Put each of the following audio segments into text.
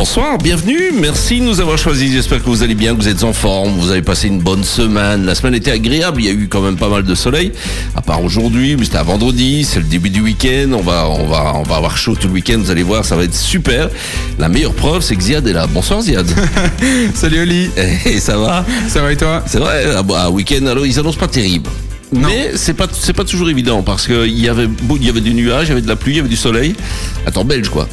Bonsoir, bienvenue, merci de nous avoir choisis. J'espère que vous allez bien, que vous êtes en forme, vous avez passé une bonne semaine. La semaine était agréable, il y a eu quand même pas mal de soleil, à part aujourd'hui, mais c'était à vendredi, c'est le début du week-end. On va, on va, on va avoir chaud tout le week-end, vous allez voir, ça va être super. La meilleure preuve, c'est que Ziad est là. Bonsoir Ziad. Salut Oli. Et ça va Ça va et toi? C'est vrai, un week-end, alors ils annoncent pas terrible. Mais c'est pas c'est pas toujours évident parce qu'il y avait il y avait du nuage, il y avait de la pluie, il y avait du soleil. Attends, belge quoi.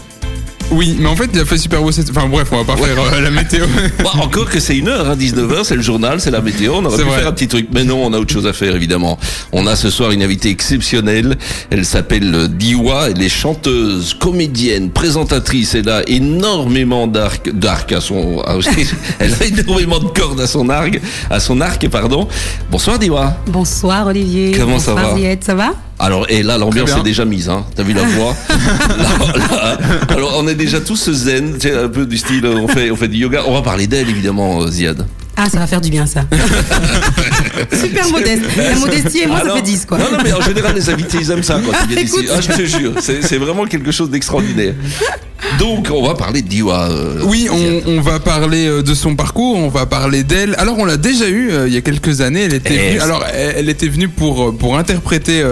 Oui, mais en fait, il a fait super beau. Enfin bref, on va pas faire euh, la météo. Bah, encore que c'est une heure, hein, 19h, c'est le journal, c'est la météo. On aurait pu faire un petit truc, mais non, on a autre chose à faire évidemment. On a ce soir une invitée exceptionnelle. Elle s'appelle Diwa. Elle est chanteuse, comédienne, présentatrice. Elle a énormément d'arc, d'arc à son. elle a énormément de cordes à son arc, à son arc, pardon. Bonsoir Diwa. Bonsoir Olivier. Comment ça va? Ça va? Alors, et là, l'ambiance est déjà mise, hein. T'as vu la voix Alors, on est déjà tous zen, un peu du style, on fait, on fait du yoga. On va parler d'elle, évidemment, euh, Ziad. Ah, ça va faire du bien, ça. Super modeste. La modestie et moi, ça fait 10, quoi. Non, non, mais en général, les invités, ils aiment ça quand ils viennent ici. Ah, je te jure, c'est vraiment quelque chose d'extraordinaire. Donc, on va parler de Diwa. Euh, oui, on, va parler euh, de son parcours, on va parler d'elle. Alors, on l'a déjà eu euh, il y a quelques années. Elle était eh, venue, alors, elle, était venue pour, pour interpréter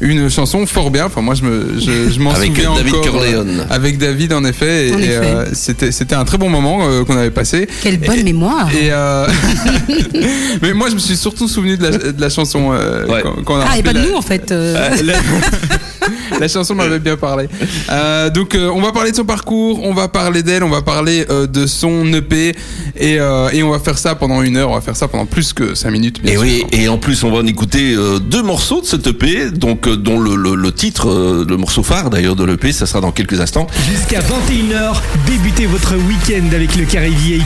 une chanson fort bien. Enfin, moi, je me, je, m'en souviens avec David Corleone. avec David, en effet. Et, c'était, c'était un très bon moment qu'on avait passé. Quelle bonne mémoire. Et, mais moi, je me suis surtout souvenu de la, de la chanson qu'on a. Ah, et pas de nous, en fait. la chanson m'avait bien parlé. Euh, donc euh, on va parler de son parcours, on va parler d'elle, on va parler euh, de son EP et, et, on va faire ça pendant une heure, on va faire ça pendant plus que 5 minutes. et oui, et en plus on va en écouter deux morceaux de cet EP, donc dont le, le, le titre, le morceau phare d'ailleurs de l'EP, ça sera dans quelques instants. Jusqu'à 21h, débutez votre week-end avec le carré VIP.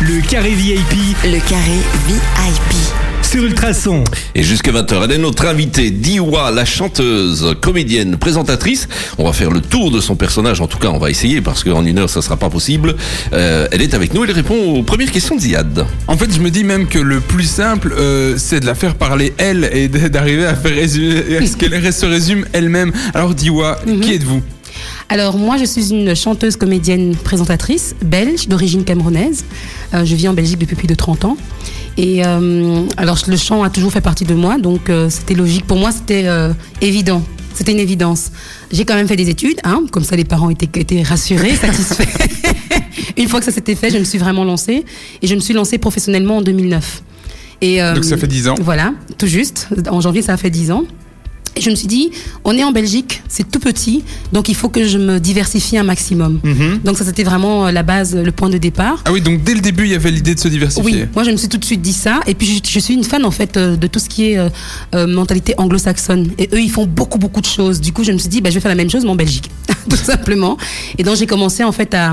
Le carré VIP. Le carré VIP sur Ultrason. Et jusqu'à 20h, elle est notre invitée, Diwa, la chanteuse, comédienne, présentatrice. On va faire le tour de son personnage, en tout cas on va essayer parce qu'en une heure ça sera pas possible. Euh, elle est avec nous, elle répond aux premières questions de Ziad. En fait, je me dis même que le plus simple, euh, c'est de la faire parler elle et d'arriver à faire résumer, ce qu'elle se résume elle-même. Alors Diwa, mhm. qui êtes-vous? Alors moi, je suis une chanteuse, comédienne, présentatrice belge d'origine camerounaise. Euh, je vis en Belgique depuis plus de 30 ans. Et euh, alors le chant a toujours fait partie de moi, donc euh, c'était logique. Pour moi, c'était évident. C'était une évidence. J'ai quand même fait des études, hein, comme ça les parents étaient, étaient rassurés, satisfaits. une fois que ça s'était fait, je me suis vraiment lancée. Et je me suis lancée professionnellement en 2009. Et, donc ça fait 10 ans Voilà, tout juste. En janvier, ça a fait 10 ans. Et je me suis dit, on est en Belgique, c'est tout petit, donc il faut que je me diversifie un maximum. Mhm. Donc ça, c'était vraiment euh, la base, le point de départ. Ah oui, donc dès le début, il y avait l'idée de se diversifier. Oui, moi je me suis tout de suite dit ça. Et puis je, suis une fan en fait euh, de tout ce qui est euh, mentalité anglo-saxonne. Et eux, ils font beaucoup, beaucoup de choses. Du coup, je me suis dit, bah, je vais faire la même chose, mais en Belgique, tout simplement. Et donc j'ai commencé en fait à,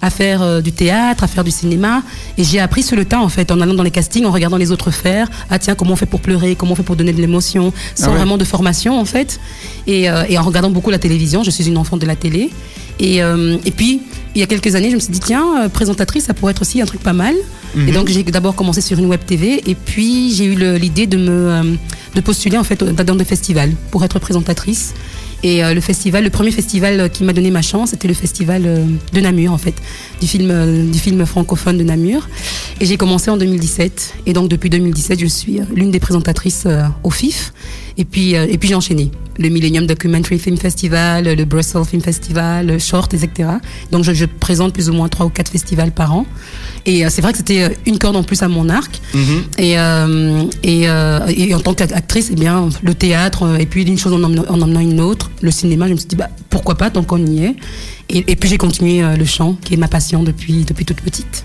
à faire du théâtre, à faire du cinéma. Et j'ai appris sur le tas en fait, en allant dans les castings, en regardant les autres faire. Ah tiens, comment on fait pour pleurer, comment on fait pour donner de l'émotion, sans ah vraiment de formation en fait. Euh, et, en regardant beaucoup la télévision, je suis une enfant de la télé. Et, euh, et puis, il y a quelques années, je me suis dit, tiens, euh, présentatrice, ça pourrait être aussi un truc pas mal. Et mhm. donc, j'ai d'abord commencé sur une web TV. Et puis, j'ai eu l'idée de me de postuler en fait dans des festivals pour être présentatrice. Et le festival, le premier festival qui m'a donné ma chance, c'était le festival de Namur en fait, du film, du film francophone de Namur. Et j'ai commencé en 2017. Et donc depuis 2017, je suis l'une des présentatrices au FIF. Et puis, euh, et puis j'ai enchaîné. Le Millennium Documentary Film Festival, le Brussels Film Festival, le Short, etc. Donc je, je présente plus ou moins trois ou quatre festivals par an. Et euh, c'est vrai que c'était euh, une corde en plus à mon arc. Mm-hmm. et, et, et, en tant qu'actrice, eh bien, le théâtre, et puis une chose en emmenant, en emmenant, une autre, le cinéma, je me suis dit, bah, pourquoi pas tant qu'on y est. Et, et puis j'ai continué le chant, qui est ma passion depuis, depuis toute petite.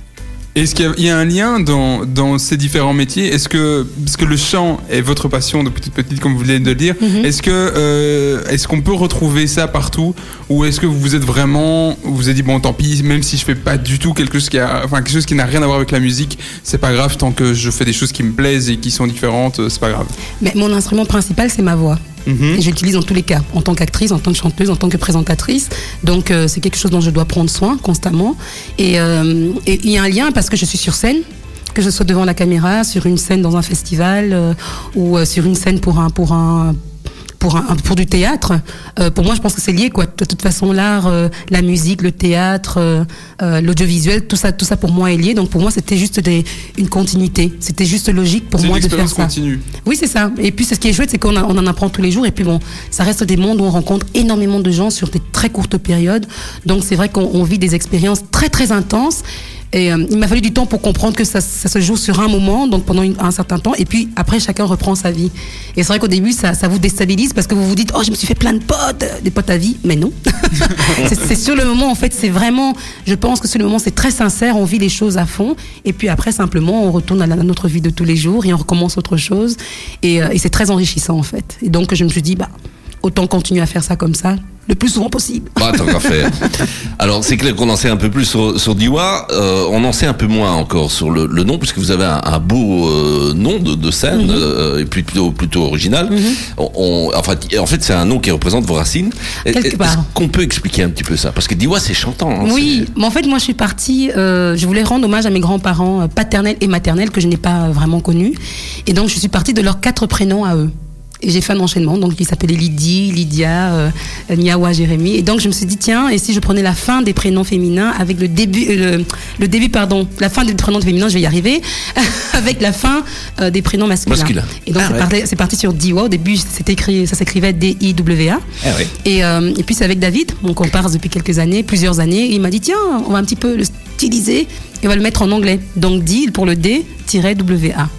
Est-ce qu'il y, a un lien dans, dans ces différents métiers? Est-ce que, parce que le chant est votre passion depuis toute petite, comme vous venez de le dire, mhm. est-ce que euh, est-ce qu'on peut retrouver ça partout? Ou est-ce que vous êtes vraiment, vous vous êtes dit, bon, tant pis, même si je fais pas du tout quelque chose qui a, enfin, quelque chose qui n'a rien à voir avec la musique, c'est pas grave, tant que je fais des choses qui me plaisent et qui sont différentes, c'est pas grave. Mais mon instrument principal, c'est ma voix. Mhm. J'utilise dans tous les cas, en tant qu'actrice, en tant que chanteuse, en tant que présentatrice. Donc euh, c'est quelque chose dont je dois prendre soin constamment. Euh, et il y a un lien parce que je suis sur scène que je sois devant la caméra, sur une scène dans un festival euh, ou sur une scène pour un, pour un pour un, pour du théâtre. Euh, pour moi, je pense que c'est lié quoi. De toute façon, l'art, euh, la musique, le théâtre, euh, l'audiovisuel, tout ça, tout ça pour moi est lié. Donc pour moi, c'était juste des, une continuité. C'était juste logique pour moi de faire ça. continue. Oui, c'est ça. Et puis, c'est ce qui est chouette, c'est qu'on on en apprend tous les jours. Et puis, bon, ça reste des mondes où on rencontre énormément de gens sur des très courtes périodes. Donc, c'est vrai qu'on on vit des expériences très, très intenses. Et euh, il m'a fallu du temps pour comprendre que ça, ça se joue sur un moment, donc pendant une- un certain temps. Et puis, après, chacun reprend sa vie. Et c'est vrai qu'au début, ça, ça vous déstabilise parce que vous vous dites, oh, je me suis fait plein de potes, des potes à vie. Mais non. c'est c'est sur le moment, en fait, c'est vraiment, je pense que sur le moment, c'est très sincère. On vit les choses à fond. Et puis après, simplement, on retourne à, la- à notre vie de tous les jours et on recommence autre chose. Et, euh, et c'est très enrichissant, en fait. Et donc, je me suis dit, bah, autant continuer à faire ça comme ça, le plus souvent possible. Bah, tant qu'à faire. Alors, c'est clair qu'on en sait un peu plus sur, sur Diwa. Euh, on en sait un peu moins encore sur le, le nom, puisque vous avez un, un beau euh, nom de, de scène, Mhm. euh, et plutôt, plutôt original. on, on- enfin, en fait, c'est un nom qui représente vos racines. Quelque part. qu'on peut expliquer un petit peu ça? Parce que Diwa, c'est chantant. hein, Oui, mais en fait, moi, je suis partie. je voulais rendre hommage à mes grands-parents paternels et maternels que je n'ai pas vraiment connus. Et donc, je suis partie de leurs quatre prénoms à eux. Et j'ai fait un enchaînement, donc ils s'appelaient Lydie, Lydia, euh, Niawa, Jérémy. Et donc je me suis dit tiens, et si je prenais la fin des prénoms féminins avec le début, euh, le, le début pardon, la fin des prénoms féminins, je vais y arriver, avec la fin euh, des prénoms masculins. Et donc Ah c'est ouais. parti, parti sur Diwa. Au début, c'était écrit, ça s'écrivait D-I-W-A. Ah ouais. Et, euh, et puis c'est avec David, mon comparse depuis quelques années, plusieurs années. Il m'a dit tiens, on va un petit peu le styliser et on va le mettre en anglais. Donc D pour le D-WA.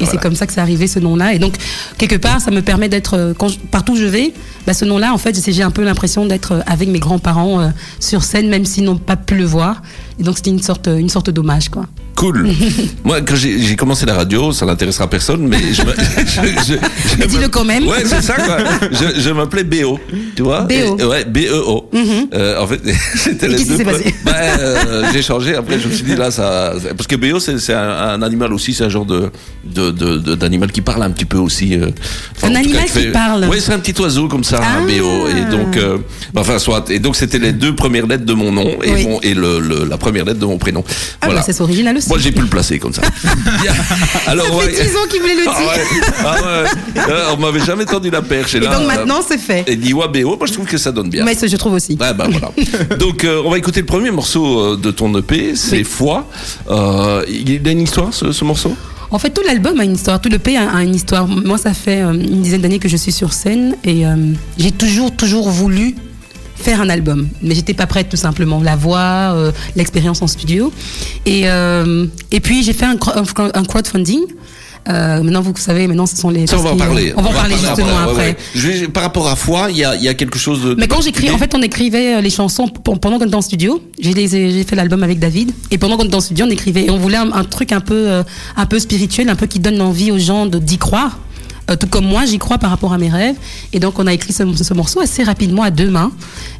Et c'est comme ça que c'est arrivé ce nom-là. Et donc quelque part, ça me permet d'être euh, quand je- partout où je vais, bah, ce nom-là, en fait, j'ai un peu l'impression d'être euh, avec mes grands-parents euh, sur scène, même s'ils n'ont pas pu le voir. Et donc c'était une sorte, une sorte d'hommage, quoi. Cool. Moi, quand j'ai commencé la radio, ça n'intéressera personne, mais je, je, je- dis-le quand même. Ouais, c'est ça, quoi. Je, m'appelais BO, tu vois. B.O.. Et- ouais, B-E-O. Euh, en fait, c'était les deux passé Bah, euh, j'ai changé. Après, je me suis dit, là, ça. Parce que BO, c'est un, un animal aussi, c'est un genre de d'animal qui parle un petit peu aussi. euh, enfin, Un animal qui parle Oui, c'est un petit oiseau comme ça, un Ah. BO. Et donc, euh, bah, enfin, soit. Et donc, c'était les deux premières lettres de mon nom et, Oui. mon, et le, le- la première lettre de mon prénom. Ah, bah, c'est original aussi. Moi, j'ai pu le placer comme ça. Alors, Ça fait 10 ans qu'il voulait le Ah dire. ouais. Ah ouais. Euh, on m'avait jamais tendu la perche. Et, Et là, donc maintenant, c'est fait. Et Diwa BO, moi je trouve que ça donne bien. Mais ça, je trouve aussi. Ouais, bah, voilà. Donc euh, on va écouter le premier morceau euh, de ton EP, c'est Oui. Foi. Euh, il a une histoire ce, ce morceau? En fait, tout l'album a une histoire, tout le P a, a une histoire. Moi, ça fait une dizaine d'années que je suis sur scène et euh, j'ai toujours, toujours voulu faire un album, mais j'étais pas prête tout simplement. La voix, euh, l'expérience en studio, et euh, et puis j'ai fait un, cro- un crowdfunding. Euh, maintenant, vous savez, maintenant, ce sont les. Ça, on va en parler. On va en parler justement ouais, après. ouais. Je vais- par rapport à Foi, il y a, y a quelque chose de. Mais quand j'écris, en fait, on écrivait les chansons pendant qu'on était en studio. J'ai fait l'album avec David. Et pendant qu'on était en studio, on écrivait. Et on voulait un, un truc un peu, un peu spirituel, un peu qui donne envie aux gens d'y croire. Euh, tout comme moi, j'y crois par rapport à mes rêves. Et donc, on a écrit ce, ce morceau assez rapidement à deux mains.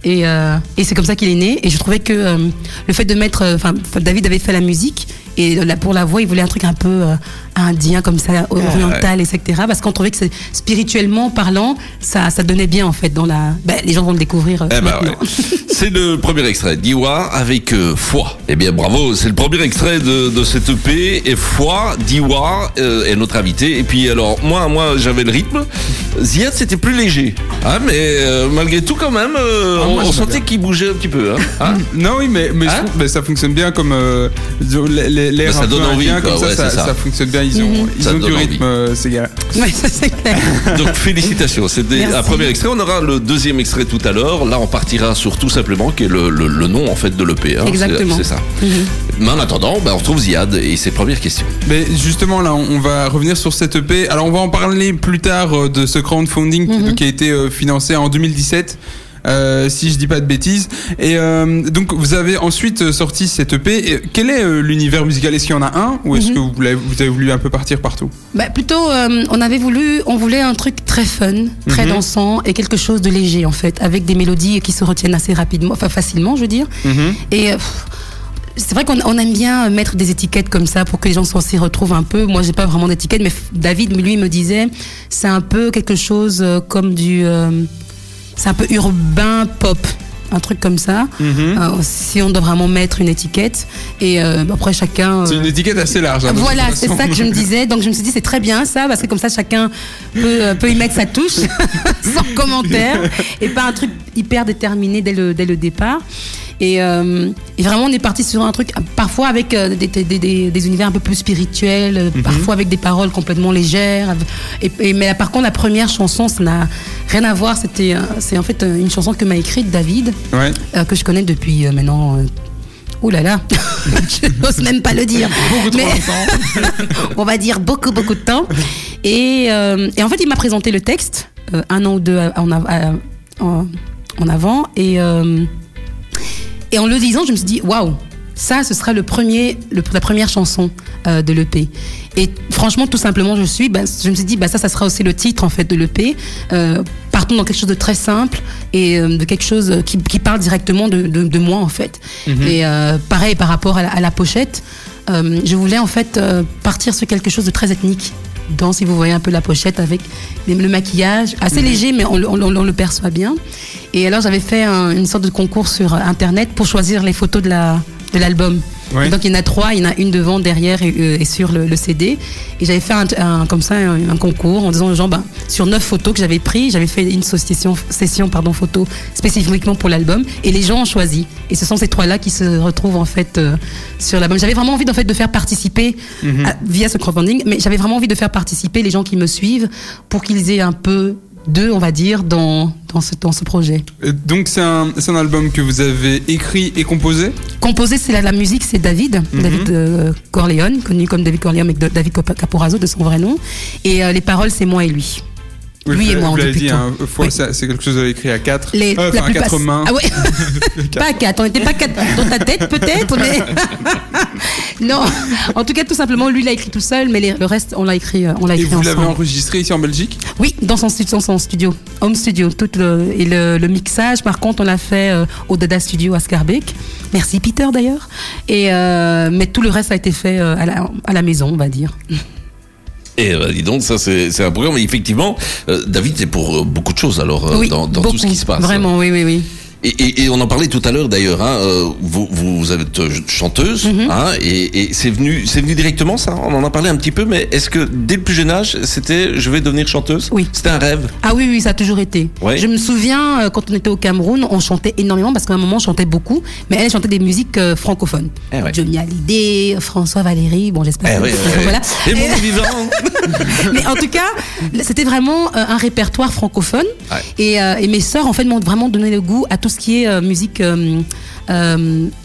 Et, euh, et c'est comme ça qu'il est né. Et je trouvais que euh, le fait de mettre. Enfin, David avait fait la musique. Et là, pour la voix, il voulait un truc un peu euh, indien, comme ça, oriental, etc. Parce qu'on trouvait que c'est spirituellement parlant, ça, ça donnait bien, en fait, dans la. Ben, les gens vont le découvrir euh, Eh ben ouais. C'est le premier extrait, Diwa avec euh, Foi. Eh bien bravo, c'est le premier extrait de, de cette EP et Foi, Diwa euh, est notre invité. Et puis alors moi, moi j'avais le rythme. Ziad c'était plus léger, hein, mais euh, malgré tout quand même, euh, Ah, on, moi, on j'aime sentait qu'il bougeait un petit peu. Hein, Hein Non, oui, mais, mais, je Hein trouve- mais ça fonctionne bien comme euh, les- l'air ça un peu donne envie, indien, quoi, comme ça, ouais, ça, c'est ça. ça fonctionne bien. Ils ont, ils Ça ont du envie. rythme, euh, ces gars. Ouais, ça c'est clair. Donc félicitations, c'était Merci. un premier extrait. On aura le deuxième extrait tout à l'heure. Là, on partira sur tout simplement qui est le, le- le nom en fait de l'EP. hein. Exactement. C'est c'est ça. Mais en attendant, ben, on retrouve Ziad et ses premières questions. Mais justement, là, on va revenir sur cette EP. Alors, on va en parler plus tard euh, de ce crowdfunding qui- qui a été euh, financé en 2017. Euh, si je dis pas de bêtises. Et euh, donc vous avez ensuite euh, sorti cette EP. Et quel est l'univers musical? Est-ce qu'il y en a un? Ou est-ce que vous, avez voulu un peu partir partout? Bah, plutôt, on avait voulu, on voulait un truc très fun, très dansant et quelque chose de léger en fait, avec des mélodies qui se retiennent assez rapidement, enfin facilement, je veux dire. Et euh, pff, c'est vrai qu'on on aime bien mettre des étiquettes comme ça pour que les gens s'y retrouvent un peu. Moi, j'ai pas vraiment d'étiquette, mais David, lui, me disait, c'est un peu quelque chose comme du, euh, c'est un peu urbain pop. un truc comme ça. Mhm. Euh, si on doit vraiment mettre une étiquette. Et euh, après, chacun. C'est euh, une étiquette assez large. hein, voilà, c'est ça que je me disais. Donc je me suis dit, c'est très bien ça, parce que comme ça, chacun peut, euh, peut y mettre sa touche, sans commentaire, et pas un truc hyper déterminé dès le, dès le départ. Et, euh, et vraiment, on est parti sur un truc, parfois avec euh, des, des, des- des univers un peu plus spirituels, euh, parfois avec des paroles complètement légères. Et, et- mais là, par contre, la première chanson, ça n'a rien à voir. C'était, c'est en fait une chanson que m'a écrite David, Ouais. que je connais depuis maintenant. Ouh là là, je n'ose même pas le dire. Mais- on va dire beaucoup, beaucoup de temps. Et, et en fait, il m'a présenté le texte un an ou deux en, en- en avant. Et, et en le disant, je me suis dit, waouh, ça, ce sera le premier, le- la première chanson euh, de l'EP. Et franchement, tout simplement, je suis, bah, je me suis dit, bah, ça, ça sera aussi le titre en fait de l'EP. Euh, partons dans quelque chose de très simple et euh, de quelque chose qui, qui parle directement de, de, de moi en fait. Et euh, pareil par rapport à la, à la pochette, je voulais en fait partir sur quelque chose de très ethnique. Dans, si vous voyez un peu la pochette avec le maquillage assez léger, mais on, le- on le- on le perçoit bien. Et alors j'avais fait un- une sorte de concours sur internet pour choisir les photos de la de l'album. Ouais. Donc il y en a trois, il y en a une devant, derrière et, euh, et sur le, le CD. Et j'avais fait un, un- comme ça un, un concours en disant aux gens, ben, sur neuf photos que j'avais pris, j'avais fait une session, session pardon, photo spécifiquement pour l'album. Et les gens ont choisi. Et ce sont ces trois-là qui se retrouvent en fait euh, sur l'album. J'avais vraiment envie en fait de faire participer à- via ce crowdfunding, mais j'avais vraiment envie de faire participer les gens qui me suivent pour qu'ils aient un peu d'eux, on va dire, dans, dans, ce, dans ce projet. Donc c'est un, c'est un album que vous avez écrit et composé? Composé, c'est la, la musique, c'est David, David euh, Corleone, connu comme David Corleone, avec David Caporazzo de son vrai nom. Et euh, les paroles, c'est moi et lui. Oui, Lui et moi, on dit dit, hein, Oui. c'est quelque chose avez écrit à quatre, Les, Euh, la enfin, à mains. Ah Pas à quatre, on n'était pas quatre dans ta tête peut-être, mais. non, en tout cas, tout simplement, lui l'a écrit tout seul, mais les- le reste, on l'a écrit, euh, on l'a Et vous l'avez enregistré ici en Belgique? Oui, dans son, stu- dans son studio, home studio. Tout le, et le, le mixage, par contre, on l'a fait euh, au Dada Studio à Scarbeck. Merci Peter d'ailleurs. Et euh, mais tout le reste a été fait à, la, à la maison, on va dire. Et euh, dis donc, ça c'est un programme. Mais effectivement, euh, David, c'est pour euh, beaucoup de choses alors euh, oui, dans, dans tout ce qui se passe. Vraiment, oui, oui, oui. Et, et- et on en parlait tout à l'heure d'ailleurs. Hein, euh, vous, vous êtes euh, chanteuse, Mhm. hein, et, et c'est venu, c'est venu directement ça? On en a parlé un petit peu, mais est-ce que dès le plus jeune âge, c'était je vais devenir chanteuse? Oui. C'était un rêve? Ah oui, oui, ça a toujours été. Ouais. Je me souviens, euh, quand on était au Cameroun, on chantait énormément parce qu'à un moment, on chantait beaucoup, mais elle chantait des musiques euh, francophones. Eh ouais. Johnny Hallyday, François Valéry, bon, j'espère Eh que ouais. voilà. Et mon vivant. mais en tout cas, c'était vraiment euh, un répertoire francophone. Ouais. Et, euh, et mes sœurs, en fait, m'ont vraiment donné le goût à tout ce qui est euh, musique euh,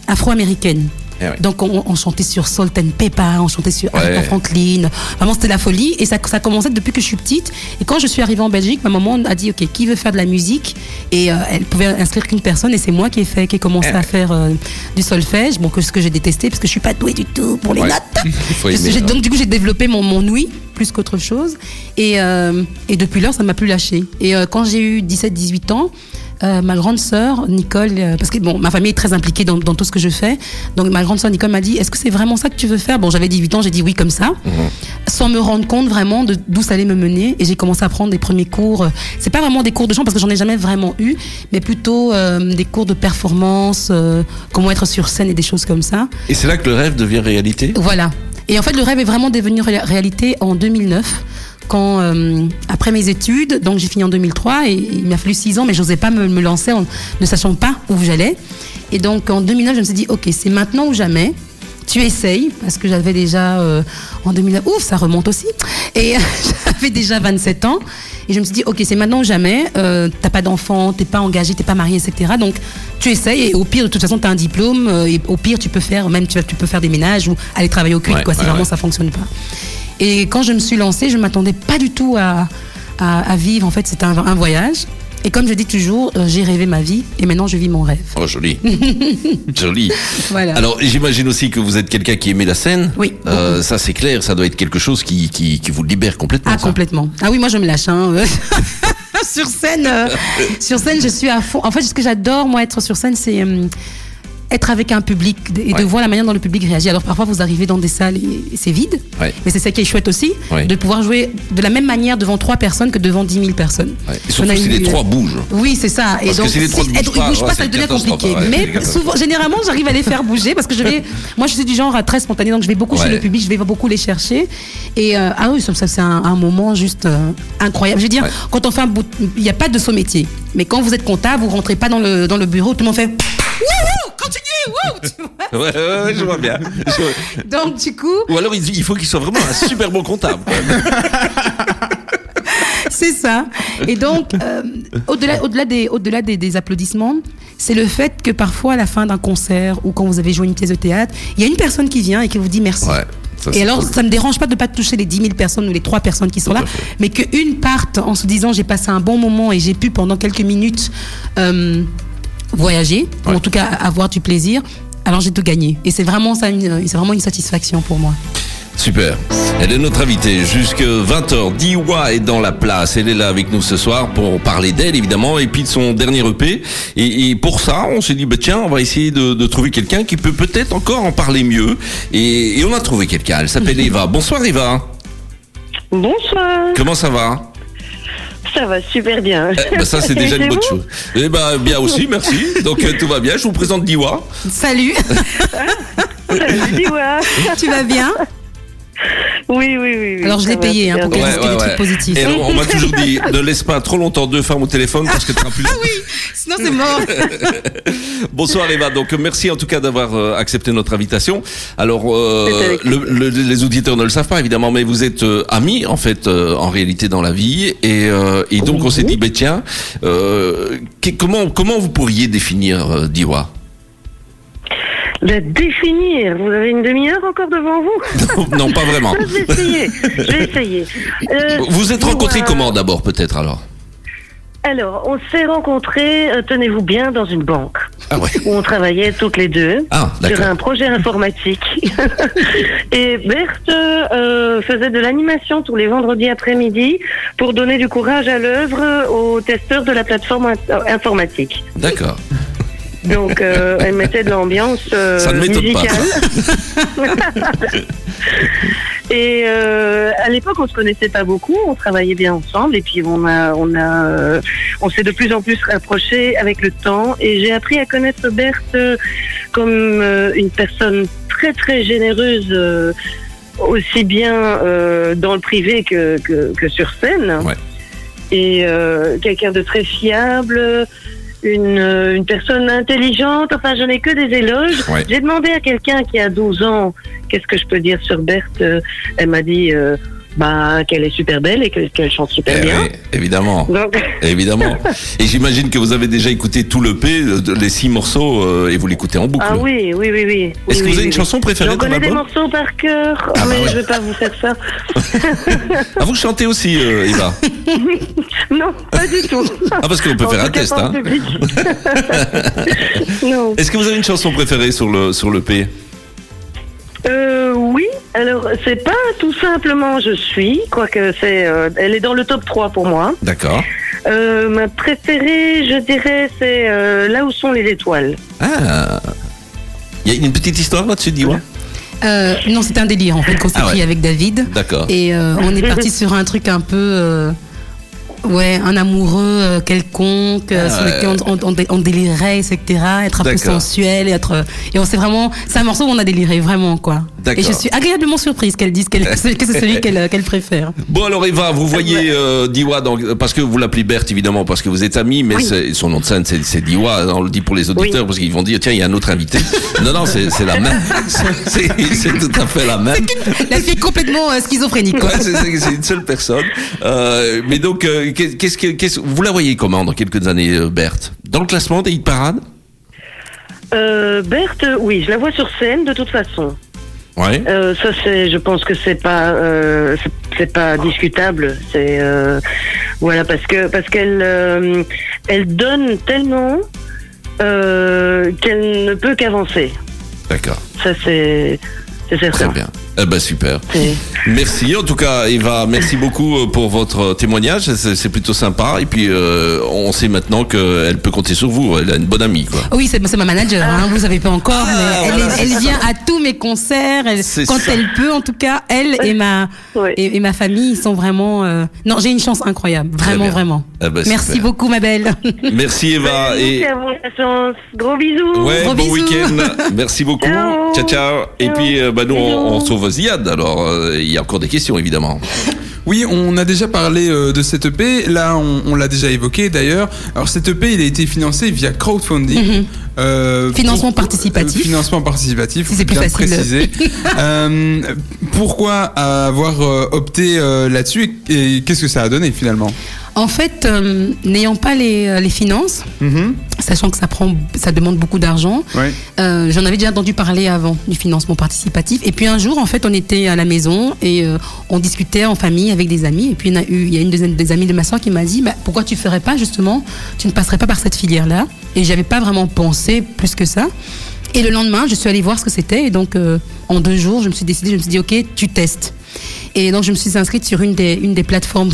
afro-américaine. Eh. Donc on, on chantait sur Salt and Pepper, on chantait sur Ouais. Aretha Franklin. Vraiment c'était la folie et ça, ça a commencé depuis que je suis petite. Et quand je suis arrivée en Belgique, ma maman a dit ok qui veut faire de la musique? Et euh, elle pouvait inscrire qu'une personne et c'est moi qui ai fait qui ai commencé Eh à faire euh, du solfège. Bon que ce que j'ai détesté parce que je suis pas douée du tout pour les Ouais. notes. Aimer, hein. donc du coup j'ai développé mon, mon ouïe plus qu'autre chose et, euh, et depuis lors ça m'a plus lâché. Et quand j'ai eu 17-18 ans, euh, ma grande sœur Nicole, euh, parce que bon ma famille est très impliquée dans, dans tout ce que je fais, donc ma grande sœur Nicole m'a dit est-ce que c'est vraiment ça que tu veux faire? Bon j'avais 18 ans, j'ai dit oui comme ça, sans me rendre compte vraiment de d'où ça allait me mener et j'ai commencé à prendre des premiers cours. C'est pas vraiment des cours de chant parce que j'en ai jamais vraiment eu, mais plutôt euh, des cours de performance, euh, comment être sur scène et des choses comme ça. Et c'est là que le rêve devient réalité? Voilà. Et en fait, le rêve est vraiment devenu ré- réalité en 2009. Quand, euh, après mes études, donc j'ai fini en 2003 et il m'a fallu six ans, mais j'osais pas me, me lancer en ne sachant pas où j'allais. Et donc en 2009, je me suis dit, ok, c'est maintenant ou jamais. Tu essayes, parce que j'avais déjà euh, en 2009, ouf, ça remonte aussi. Et j'avais déjà 27 ans. Et je me suis dit, ok, c'est maintenant ou jamais. Euh, t'as pas d'enfant, t'es pas engagé, t'es pas marié, etc. Donc tu essayes et au pire, de toute façon, t'as un diplôme. euh, et au pire, tu peux faire, même tu, peux faire des ménages ou aller travailler au culte, Ouais, quoi, si ouais, vraiment ouais. ça fonctionne pas. Et quand je me suis lancée, je m'attendais pas du tout à, à, à vivre. En fait, c'était un, un voyage. Et comme je dis toujours, euh, j'ai rêvé ma vie et maintenant je vis mon rêve. Oh joli, joli. Voilà. Alors j'imagine aussi que vous êtes quelqu'un qui aimait la scène. Oui, Euh, ça c'est clair, ça doit être quelque chose qui, qui, qui vous libère complètement. Ah, ça. complètement. Ah oui, moi je me lâche. Hein. sur scène, euh, sur scène, je suis à fond. En fait, ce que j'adore, moi, être sur scène, c'est. Euh, être avec un public et Ouais. de voir la manière dont le public réagit. Alors parfois vous arrivez dans des salles et c'est vide, Ouais. mais c'est ça qui est chouette aussi, Ouais. de pouvoir jouer de la même manière devant trois personnes que devant 10 000 personnes. Et surtout si les trois bougent. Oui, c'est ça. Parce que si les trois ne bougent et- pas, bougent ça devient compliqué. Mais souvent, généralement, j'arrive à les faire bouger parce que je vais. moi, je suis du genre très spontané, donc je vais beaucoup chez le public, je vais beaucoup les chercher. Et euh, ah oui, ça, c'est un, un moment juste euh, incroyable. Je veux dire, quand on fait un bout, il n'y a pas de saut métier. Mais quand vous êtes comptable, vous rentrez pas dans le dans le bureau, tout le monde fait. Wouhou, continue, wouh, tu vois. Ouais, ouais, ouais, je vois bien. Je Donc du coup, Ou alors il faut qu'il soit vraiment un super bon comptable. C'est ça. Et donc, euh, au-delà, au-delà, des, au-delà des, des applaudissements, c'est le fait que parfois, à la fin d'un concert ou quand vous avez joué une pièce de théâtre, il y a une personne qui vient et qui vous dit merci. Ouais, ça, et alors, cool. ça me dérange pas de pas toucher les 10 000 personnes ou les 3 personnes qui sont là, mais qu'une parte en se disant j'ai passé un bon moment et j'ai pu pendant quelques minutes euh, voyager, ou en tout cas avoir du plaisir, alors j'ai tout gagné. Et c'est vraiment ça, c'est vraiment une satisfaction pour moi. Super. Elle est notre invitée jusque 20h. Diwa est dans la place. Elle est là avec nous ce soir pour parler d'elle, évidemment, et puis de son dernier EP. Et, et pour ça, on s'est dit, bah, tiens, on va essayer de, de trouver quelqu'un qui peut peut-être encore en parler mieux. Et, et on a trouvé quelqu'un. Elle s'appelle Eva. Bonsoir, Eva. Bonsoir, Comment ça va? Ça va super bien. Eh, bah, Ça, c'est déjà une bonne chose. Eh ben, bien aussi, merci. Donc, euh, tout va bien. Je vous présente Diwa. Salut, Salut, Diwa. tu vas bien? Oui, oui, oui. oui, Alors je l'ai payé hein, bien. pour qu'elle dise que des trucs positifs. Et on m'a toujours dit, ne laisse pas trop longtemps deux femmes au téléphone parce que tu plus. Ah oui, sinon c'est mort. Bonsoir Eva, donc merci en tout cas d'avoir euh, accepté notre invitation. Alors euh, le- le- les auditeurs ne le savent pas évidemment, mais vous êtes euh, amis en fait euh, en réalité dans la vie et, euh, et donc on s'est dit, ben tiens, euh, que- comment comment vous pourriez définir euh, Diwa? La définir, vous avez une demi-heure encore devant vous Non, pas vraiment. Je vais essayer, je vais essayer. Euh, Vous êtes rencontrés comment d'abord peut-être alors Alors, on s'est rencontrés, euh, tenez-vous bien, dans une banque Ah ouais. où on travaillait toutes les deux. Ah sur un projet informatique. et Berthe euh, faisait de l'animation tous les vendredis après-midi pour donner du courage à l'œuvre aux testeurs de la plateforme in- informatique. D'accord. Donc, euh, elle mettait de l'ambiance euh, Ça ne m'étonne pas, musicale. et euh, à l'époque, on se connaissait pas beaucoup, on travaillait bien ensemble, et puis on a, on a, euh, on s'est de plus en plus rapprochés avec le temps. Et j'ai appris à connaître Berthe comme euh, une personne très très généreuse. euh, aussi bien euh, dans le privé que, que, que sur scène. Ouais. Et euh, quelqu'un de très fiable, une, euh, une personne intelligente, enfin je n'ai que des éloges. Ouais. J'ai demandé à quelqu'un qui a 12 ans qu'est-ce que je peux dire sur Berthe? Euh, Elle m'a dit euh, bah, qu'elle est super belle et que- qu'elle chante super Eh bien. oui, évidemment. Donc, Évidemment. Et j'imagine que vous avez déjà écouté tout le P, euh, les six morceaux, euh, et vous l'écoutez en boucle. ah oui, oui, oui, oui. Est-ce Oui, que oui, vous avez une chanson préférée J'en connais des morceaux par cœur, Ah bah mais ouais. je vais pas vous faire ça. Ah, vous chantez aussi, euh, Eva? Non, pas du tout. Ah, parce qu'on peut En faire un test, hein. Est-ce que vous avez une chanson préférée sur le, sur le P? Euh, oui, alors c'est pas tout simplement je suis, quoique c'est, euh, elle est dans le top 3 pour moi. D'accord. Euh, ma préférée, je dirais, c'est euh, Là où sont les étoiles. Ah Il y a une petite histoire là-dessus, Diwa Euh, non, c'est un délire en fait qu'on s'est Ah ouais. pris avec David. D'accord. Et euh, on est parti sur un truc un peu. euh, ouais, un amoureux euh, quelconque, euh, Ah sur lequel on, on, on dé- on délirait, etc. Être un peu sensuel. Être, et on s'est vraiment. C'est un morceau où on a déliré, vraiment, quoi. Et je suis agréablement surprise qu'elle dise qu'elle- que c'est celui qu'elle qu'elle préfère. Bon alors Eva, vous voyez euh, Diwa, parce que vous l'appelez Berthe évidemment, parce que vous êtes amis, mais Oui. son nom de scène c'est Diwa, on le dit pour les auditeurs, Oui. parce qu'ils vont dire tiens il y a un autre invité. non non c'est la même, c'est tout à fait la même. La fille complètement euh, schizophrénique, quoi. Ouais, c'est- une seule personne. Euh, mais donc, euh, qu'est-ce que, qu'est-ce, vous la voyez comment dans quelques années, euh, Berthe? Dans le classement des hit parades? Euh, Berthe, oui, je la vois sur scène de toute façon. Ouais. Euh, ça, c'est, je pense que c'est pas, euh, c'est- c'est pas discutable. C'est, voilà, parce que parce qu'elle, elle donne tellement qu'elle ne peut qu'avancer. D'accord. Ça, c'est, C'est Très ça. bien. Eh ben super. Merci en tout cas Eva, merci beaucoup euh, pour votre témoignage, c'est plutôt sympa et puis euh, on sait maintenant qu'elle peut compter sur vous, elle a une bonne amie quoi. Oui, c'est ma manager, hein, vous savez pas encore, Ah, mais elle, voilà, est- elle vient à tous mes concerts, elle- quand ça. elle peut en tout cas, elle et ma, et, et ma famille, ils sont vraiment... euh, Non, j'ai une chance incroyable, vraiment, vraiment. Eh ben, Merci super. beaucoup, ma belle. Merci Eva Merci et à vous, la chance. Gros bisous. ouais, Gros bon week-end. Merci beaucoup. Ciao Ciao. ciao. Et Ciao. puis euh, bah, nous on, on sauve Ziad alors euh, il y a encore des questions évidemment. Oui, on a déjà parlé euh, de cette EP. Là, on, on l'a déjà évoqué d'ailleurs. Alors, cette EP, il a été financé via crowdfunding. Euh, Financement participatif. euh, financement participatif. C'est plus facile. préciser. Euh, pourquoi avoir opté euh, là-dessus et, et qu'est-ce que ça a donné finalement? En fait, euh, n'ayant pas les, les finances, Mhm. Sachant que ça prend, ça demande beaucoup d'argent, Ouais. euh, j'en avais déjà entendu parler avant du financement participatif. Et puis un jour, en fait, on était à la maison et euh, on discutait en famille avec des amis. Et puis il y, a eu, il y a une des, des amies de ma soeur qui m'a dit, bah, pourquoi tu ferais pas justement, tu ne passerais pas par cette filière-là? Et j'avais pas vraiment pensé plus que ça. Et le lendemain, je suis allée voir ce que c'était. Et donc, euh, en deux jours, je me suis décidée, je me suis dit, OK, tu testes. Et donc, je me suis inscrite sur une des, une des plateformes.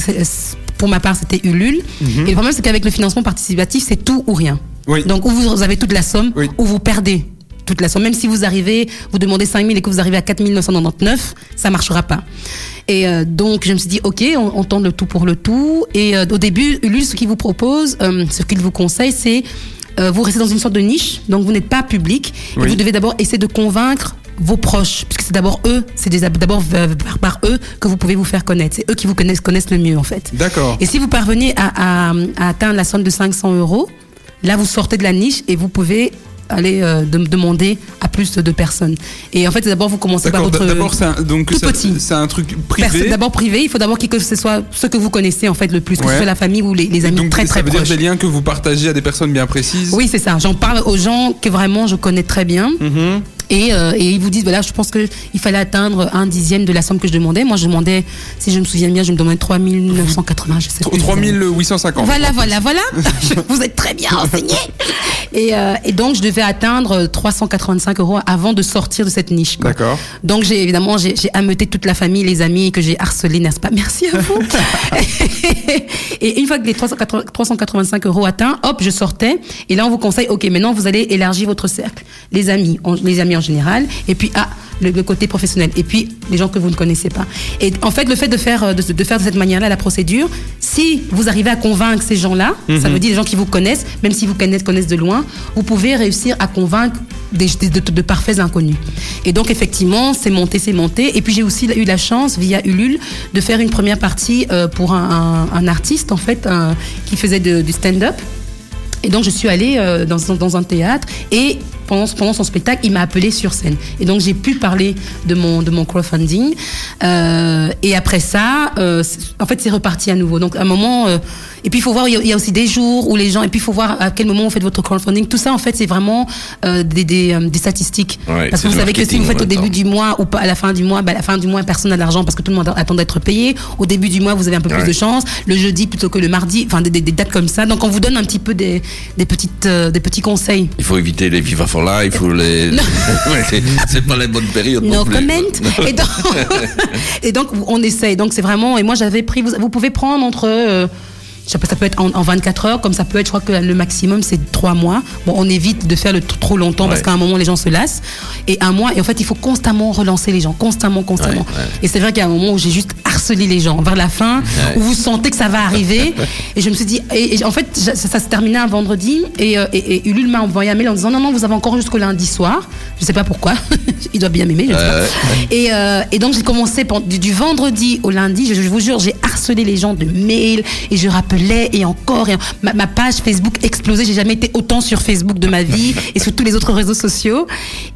Pour ma part, c'était Ulule. Et le problème, c'est qu'avec le financement participatif, c'est tout ou rien. Oui. Donc, ou vous avez toute la somme, Oui. ou vous perdez toute la somme. Même si vous arrivez, vous demandez 5 000 et que vous arrivez à 4 999, ça marchera pas. Et euh, donc, je me suis dit, OK, on, on tente le tout pour le tout. Et euh, au début, Ulule, ce qu'il vous propose, euh, ce qu'il vous conseille, c'est vous restez dans une sorte de niche, donc vous n'êtes pas public. Et vous devez d'abord essayer de convaincre vos proches, puisque c'est d'abord eux, c'est d'abord par, par eux que vous pouvez vous faire connaître. C'est eux qui vous connaissent, connaissent le mieux, en fait. D'accord. Et si vous parvenez à, à- à atteindre la somme de 500 euros, là vous sortez de la niche et vous pouvez aller euh, de- demander à plus de personnes. Et en fait, d'abord vous commencez par votre D'abord, c'est un, donc tout ça- petit. c'est un truc privé. D'abord privé, il faut d'abord que ce soit ceux que vous connaissez en fait le plus, que ce soit la famille ou les, les amis donc, très ça très veut proches. dire des liens que vous partagez à des personnes bien précises. Oui, c'est ça. J'en parle aux gens que vraiment je connais très bien. Mhm. Et, euh, et ils vous disent, voilà, je pense qu'il fallait atteindre un dixième de la somme que je demandais. Moi, je demandais, si je me souviens bien, je me demandais 3980, je sais plus. 3850. Voilà, voilà, voilà. Vous êtes très bien renseigné. Et, euh, et donc, je devais atteindre 385 euros avant de sortir de cette niche. D'accord. Donc, j'ai évidemment, j'ai ameuté toute la famille, les amis que j'ai harcelés, n'est-ce pas? Merci à vous. et une fois que les 380 385 euros atteints, hop, je sortais. Et là, on vous conseille, ok, maintenant, vous allez élargir votre cercle. Les amis, les amis en général. Et puis, ah, le, le côté professionnel. Et puis, les gens que vous ne connaissez pas. Et en fait, le fait de faire, euh, de, de faire de cette manière-là la procédure, si vous arrivez à convaincre ces gens-là, ça veut dire les gens qui vous connaissent, même si vous connaissent, connaissent de loin, vous pouvez réussir à convaincre des, de, de parfaits inconnus. Et donc, effectivement, c'est monté, c'est monté. Et puis, j'ai aussi eu la chance, via Ulule, de faire une première partie euh, pour un, un- un artiste, en fait, un- qui faisait de- du stand-up. Et donc, je suis allée euh, dans, dans un théâtre et pendant, pendant son spectacle, il m'a appelé sur scène. Et donc, j'ai pu parler de mon, de mon crowdfunding. Euh, et après ça, euh, en fait, c'est reparti à nouveau. Donc, à un moment, euh, et puis il faut voir, il y, a, il y a aussi des jours où les gens, et puis il faut voir à quel moment vous faites votre crowdfunding. Tout ça, en fait, c'est vraiment euh, des, des, euh, des statistiques. Ouais, parce que vous savez que si vous faites au début du mois ou pas à la fin du mois, bah, à la fin du mois, personne n'a d'argent parce que tout le monde attend d'être payé. Au début du mois, vous avez un peu plus de chance. Le jeudi plutôt que le mardi, enfin des, dates comme ça. Donc on vous donne un petit peu des, des petites, euh, des petits conseils. Il faut éviter les Viva for Life ou les. C'est- pas la bonne période. No non plus. comment. Et donc, et donc, on essaye. Donc c'est vraiment. Et moi j'avais pris. Vous, vous pouvez prendre entre. Ça peut être en, en 24 heures, comme ça peut être, je crois que le maximum c'est 3 mois. Bon, on évite de faire le trop longtemps parce qu'à un moment les gens se lassent. Et un mois, et en fait, il faut constamment relancer les gens, constamment, constamment. Ouais, ouais. Et c'est vrai qu'il y a un moment où j'ai juste harcelé les gens vers la fin, où vous sentez que ça va arriver. et je me suis dit, et, et en fait, ça, ça se terminait un vendredi, et, euh, et, et Ulule m'a envoyé un mail en disant, non, non, vous avez encore jusqu'au lundi soir. Je sais pas pourquoi. il doit bien m'aimer, je ne sais pas. Et, euh, et donc j'ai commencé du, du vendredi au lundi, je, je vous jure, j'ai harcelé les gens de mails et je rappelais et encore. Et ma, ma page Facebook explosait, j'ai jamais été autant sur Facebook de ma vie et sur tous les autres réseaux sociaux.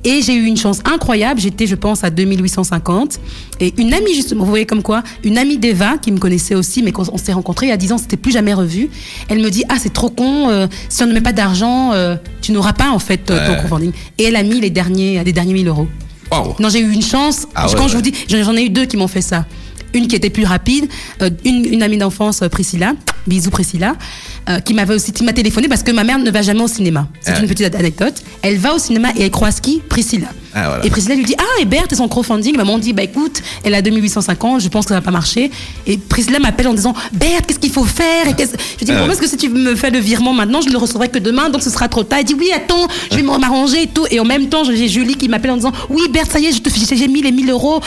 Et j'ai eu une chance incroyable, j'étais je pense à 2850. Et une amie justement, vous voyez comme quoi, une amie d'Eva qui me connaissait aussi, mais qu'on on s'est rencontrés il y a 10 ans, c'était plus jamais revu. Elle me dit, ah c'est trop con, euh, si on ne met pas d'argent, euh, tu n'auras pas en fait euh, ton Ouais. crowdfunding. Et elle a mis les derniers, les derniers 1000 euros. Non, j'ai eu une chance. Ah ouais, Quand je vous dis, j'en ai eu deux qui m'ont fait ça. Une qui était plus rapide, euh, une, une amie d'enfance, euh, Priscilla, bisous Priscilla, euh, qui m'avait aussi qui m'a téléphoné parce que ma mère ne va jamais au cinéma. C'est Ah. une petite anecdote. Elle va au cinéma et elle croise qui? Priscilla. Ah, voilà. Et Priscilla lui dit Ah, et Berthe, son crowdfunding. Maman dit Bah écoute, elle a 2850, je pense que ça va pas marcher. Et Priscilla m'appelle en disant Berthe, qu'est-ce qu'il faut faire et Je dis Ah, ouais. est-ce que si tu me fais le virement maintenant, je ne le recevrai que demain, donc ce sera trop tard. Elle dit Oui, attends, je vais m'arranger et tout. Et en même temps, j'ai Julie qui m'appelle en disant Oui, Berthe, ça y est, j'ai mis les 1000 euros.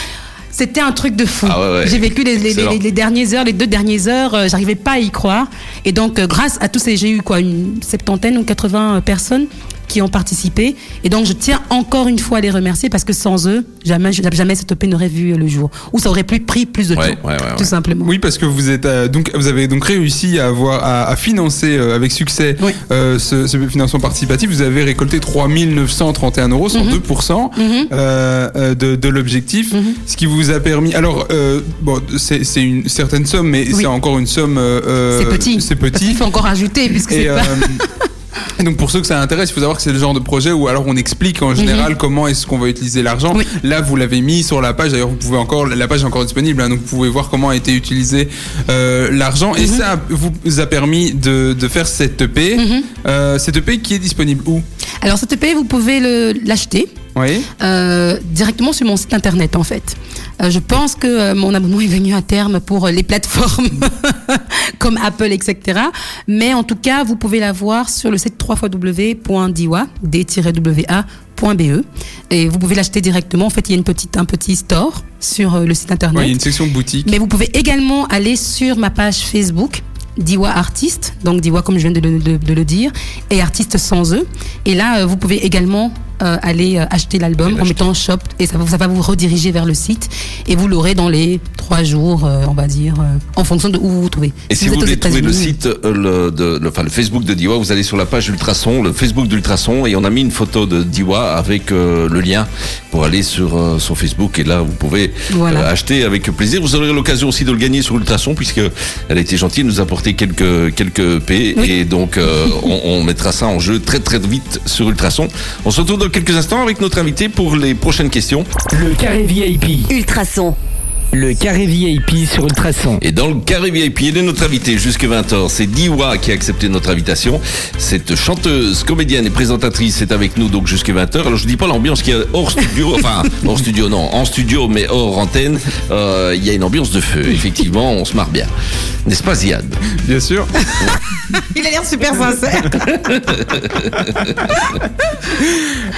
C'était un truc de fou. Ah ouais, ouais. J'ai vécu les, les- Excellent. les- les dernières heures, les deux dernières heures, euh, j'arrivais pas à y croire. Et donc, euh, grâce à tous ces, j'ai eu quoi, une septantaine ou 80 personnes qui ont participé. Et donc, je tiens encore une fois à les remercier parce que sans eux, jamais, jamais cette OP n'aurait vu le jour. Ou ça aurait plus pris plus de Ouais, temps. ouais, ouais, ouais. Tout simplement. Oui, parce que vous êtes euh, donc vous avez donc réussi à avoir à, à financer euh, avec succès Oui. euh, ce, ce financement participatif. Vous avez récolté 3 931 euros, Mhm. sur 2% euh, euh, de, de l'objectif, Mhm. ce qui vous a permis. Alors euh, bon, c'est une certaine somme, mais Oui. c'est encore une somme. C'est petit. C'est Parce petit. qu'il faut encore ajouter puisque Et, c'est pas. et donc pour ceux que ça intéresse, il faut savoir que c'est le genre de projet où alors on explique en général comment est-ce qu'on va utiliser l'argent. Mhm. Oui. Là, vous l'avez mis sur la page. D'ailleurs, vous pouvez encore, la page est encore disponible, hein, donc vous pouvez voir comment a été utilisé euh, l'argent. Mhm. Et ça vous a permis de, de faire cette EP. Mhm. Euh, cette EP qui est disponible où? Alors, cette EP, vous pouvez l'acheter. Oui. Euh, directement sur mon site internet en fait. Euh, je pense que euh, mon abonnement est venu à terme pour les plateformes comme Apple, etc. Mais en tout cas, vous pouvez la voir sur le site www.diwa, d-wa.be E. et vous pouvez l'acheter directement. En fait, il y a une petite, un petit store sur le site internet. Ouais, il y a une section boutique. Mais vous pouvez également aller sur ma page Facebook. Diwa Artiste, donc Diwa comme je viens de le, de- de le dire, et Artiste sans eux. Et là, vous pouvez également euh, aller euh, acheter l'album en mettant shop et ça, va- ça va vous rediriger vers le site et vous l'aurez dans les trois jours, euh, on va dire, euh, en fonction de où vous vous trouvez. Et si vous voulez trouver le site, euh, le, de, le- enfin le Facebook de Diwa, vous allez sur la page Ultrason, le Facebook d'Ultrason, et on a mis une photo de Diwa avec euh, le lien pour aller sur euh, son Facebook. Et là, vous pouvez Voilà. acheter avec plaisir. Vous aurez l'occasion aussi de le gagner sur Ultrason, puisque elle a été gentille, de nous apporter quelques quelques P, Oui. et donc euh, on, on mettra ça en jeu très très vite sur Ultrason. On se retrouve quelques instants avec notre invité pour les prochaines questions. Le carré VIP. Ultrason. Le carré VIP sur Ultrason. Et dans le carré VIP, il est notre invité jusqu'à 20h. C'est Diwa qui a accepté notre invitation. Cette chanteuse, comédienne et présentatrice est avec nous donc jusqu'à 20h. Alors je dis pas l'ambiance qu'il y a hors studio, enfin hors studio non, en studio mais hors antenne. euh, Il y a une ambiance de feu. Effectivement, on se marre bien. N'est-ce pas Ziad? Bien sûr. Il a l'air super sincère.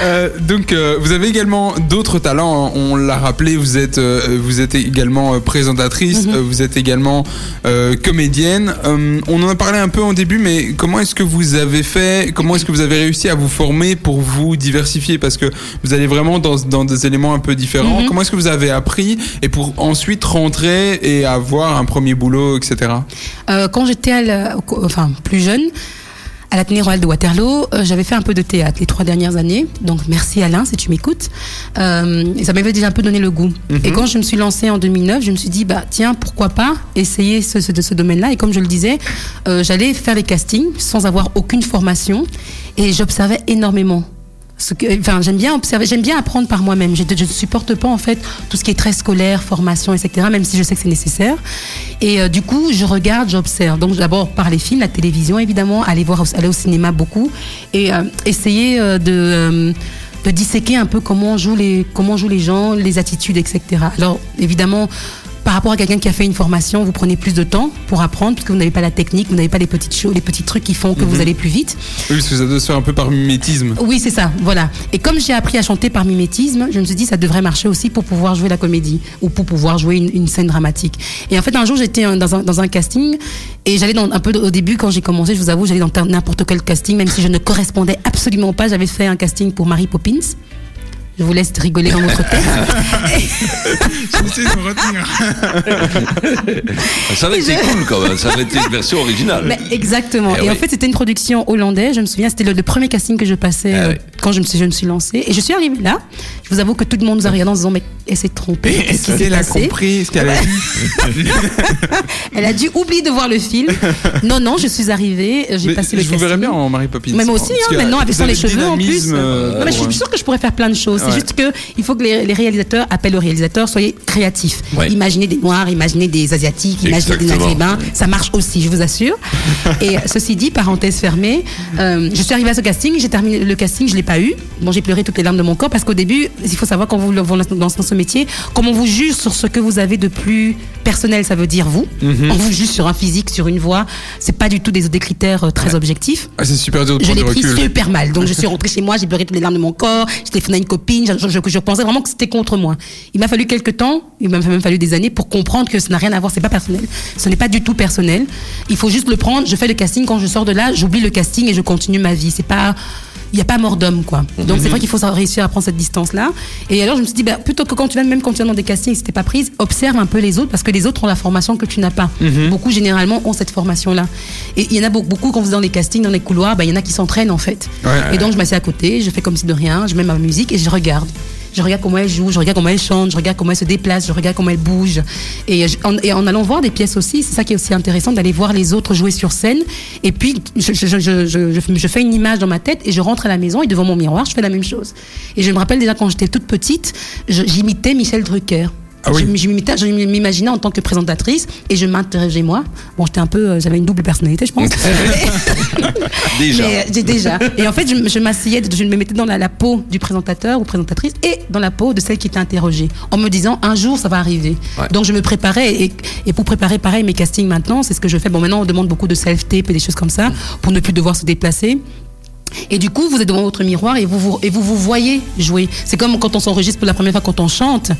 Euh, donc, euh, vous avez également d'autres talents. hein. On l'a rappelé, vous êtes, euh, vous êtes également euh, présentatrice, euh, vous êtes également euh, comédienne. Euh, on en a parlé un peu en début, mais comment est-ce que vous avez fait Comment est-ce que vous avez réussi à vous former pour vous diversifier? Parce que vous allez vraiment dans, dans des éléments un peu différents. Comment est-ce que vous avez appris et pour ensuite rentrer et avoir un premier boulot, etc. Euh, quand j'étais enfin plus jeune, à l'Athénée Royal de Waterloo, euh, j'avais fait un peu de théâtre les trois dernières années. Donc merci Alain si tu m'écoutes. Euh, et ça m'avait déjà un peu donné le goût. Et quand je me suis lancée en 2009, je me suis dit bah tiens pourquoi pas essayer ce, ce, ce domaine-là. Et comme je le disais, euh, j'allais faire les castings sans avoir aucune formation et j'observais énormément. Enfin, j'aime bien observer, j'aime bien apprendre par moi-même. Je, ne supporte pas en fait tout ce qui est très scolaire, formation, etc. Même si je sais que c'est nécessaire. Et euh, du coup, je regarde, j'observe. Donc d'abord par les films, la télévision évidemment, aller voir, aller au cinéma beaucoup et euh, essayer euh, de de disséquer un peu comment jouent les comment jouent les gens, les attitudes, etc. Alors évidemment. Par rapport à quelqu'un qui a fait une formation, vous prenez plus de temps pour apprendre parce que vous n'avez pas la technique, vous n'avez pas les petites choses, les petits trucs qui font que vous allez plus vite. Oui, parce que ça doit se faire un peu par mimétisme. Oui, c'est ça, voilà. Et comme j'ai appris à chanter par mimétisme, je me suis dit ça devrait marcher aussi pour pouvoir jouer la comédie ou pour pouvoir jouer une, une scène dramatique. Et en fait, un jour, j'étais euh, dans un, dans un casting et j'allais dans un peu au début quand j'ai commencé, je vous avoue, j'allais dans n'importe quel casting, même si je ne correspondais absolument pas. J'avais fait un casting pour Mary Poppins. Je vous laisse rigoler dans votre tête. J'essaie de me retenir. Ça aurait été cool quand même. Ça aurait été une version originale. Mais exactement. Eh et en oui. fait, c'était une production hollandaise. Je me souviens, c'était le, le premier casting que je passais Ah euh, ouais. Quand je me suis, je me suis lancée. Et je suis arrivée là. Je vous avoue que tout le monde nous a regardé en disant, mais elle s'est trompée. Qu'est-ce qui s'est Elle a compris ce qu'elle a dit. Elle a dû oublier de voir le film. Non, non, je suis arrivée. J'ai passé le je vous verrais bien en Marie Poppins. Mais moi aussi, hein, maintenant, avec avez les le cheveux en plus. euh, Non, mais je suis sûre que je pourrais faire plein de choses. Ouais. C'est juste que il faut que les, les réalisateurs appellent aux réalisateurs, soyez créatifs. Ouais. Imaginez des Noirs, imaginez des Asiatiques, imaginez des. Maghrébins. Ça marche aussi, je vous assure. Et ceci dit, parenthèse fermée, euh, je suis arrivée à ce casting, j'ai terminé le casting, je l'ai pas eu. Bon, j'ai pleuré toutes les larmes de mon corps parce qu'au début, il faut savoir quand vous lancez dans ce métier, comme on vous juge sur ce que vous avez de plus personnel, ça veut dire vous. Mhm. On vous juge sur un physique, sur une voix. C'est pas du tout des, des critères euh, très objectifs. Ah, c'est super dur de Je l'ai pris recul. super mal. Donc je suis rentrée chez moi, j'ai pleuré toutes les larmes de mon corps, j'ai téléphoné à une copine, je, je- je pensais vraiment que c'était contre moi. Il m'a fallu quelques temps, il m'a même fallu des années pour comprendre que ça n'a rien à voir, c'est pas personnel. Ce n'est pas du tout personnel. Il faut juste le prendre, je fais le casting, quand je sors de là, j'oublie le casting et je continue ma vie. C'est pas il n'y a pas mort d'homme, quoi. Donc c'est vrai qu'il faut réussir à prendre cette distance-là. Et alors je me suis dit, bah, plutôt que quand tu vas, même quand tu vas dans des castings, si t'es pas prise, observe un peu les autres parce que les autres ont la formation que tu n'as pas. Beaucoup généralement ont cette formation-là. Et il y en a beaucoup, quand vous êtes dans les castings, dans les couloirs, bah, il y en a qui s'entraînent en fait. Ouais. Et donc je m'assieds à côté, je fais comme si de rien, je mets ma musique et je regarde. Je regarde comment elle joue, je regarde comment elle chante, je regarde comment elle se déplace, je regarde comment elle bouge. Et, je- en, allant voir des pièces aussi, c'est ça qui est aussi intéressant, d'aller voir les autres jouer sur scène. Et puis, je, je, fais une image dans ma tête et je rentre à la maison et devant mon miroir, je fais la même chose. Et je me rappelle déjà quand j'étais toute petite, j'imitais Michel Drucker. Ah oui. Je, m'imaginais en tant que présentatrice et je m'interrogeais moi. Bon, j'étais un peu, euh, j'avais une double personnalité, je pense. Déjà. Mais, euh, déjà. Et en fait, je, je m'asseyais, je me mettais dans la, la peau du présentateur ou présentatrice et dans la peau de celle qui était interrogée, en me disant un jour ça va arriver. Ouais. Donc je me préparais et, et pour préparer pareil mes castings maintenant, c'est ce que je fais. Bon, maintenant on demande beaucoup de self-tape et des choses comme ça pour ne plus devoir se déplacer. Et du coup, vous êtes devant votre miroir et vous vous, et vous, vous voyez jouer. C'est comme quand on s'enregistre pour la première fois quand on chante.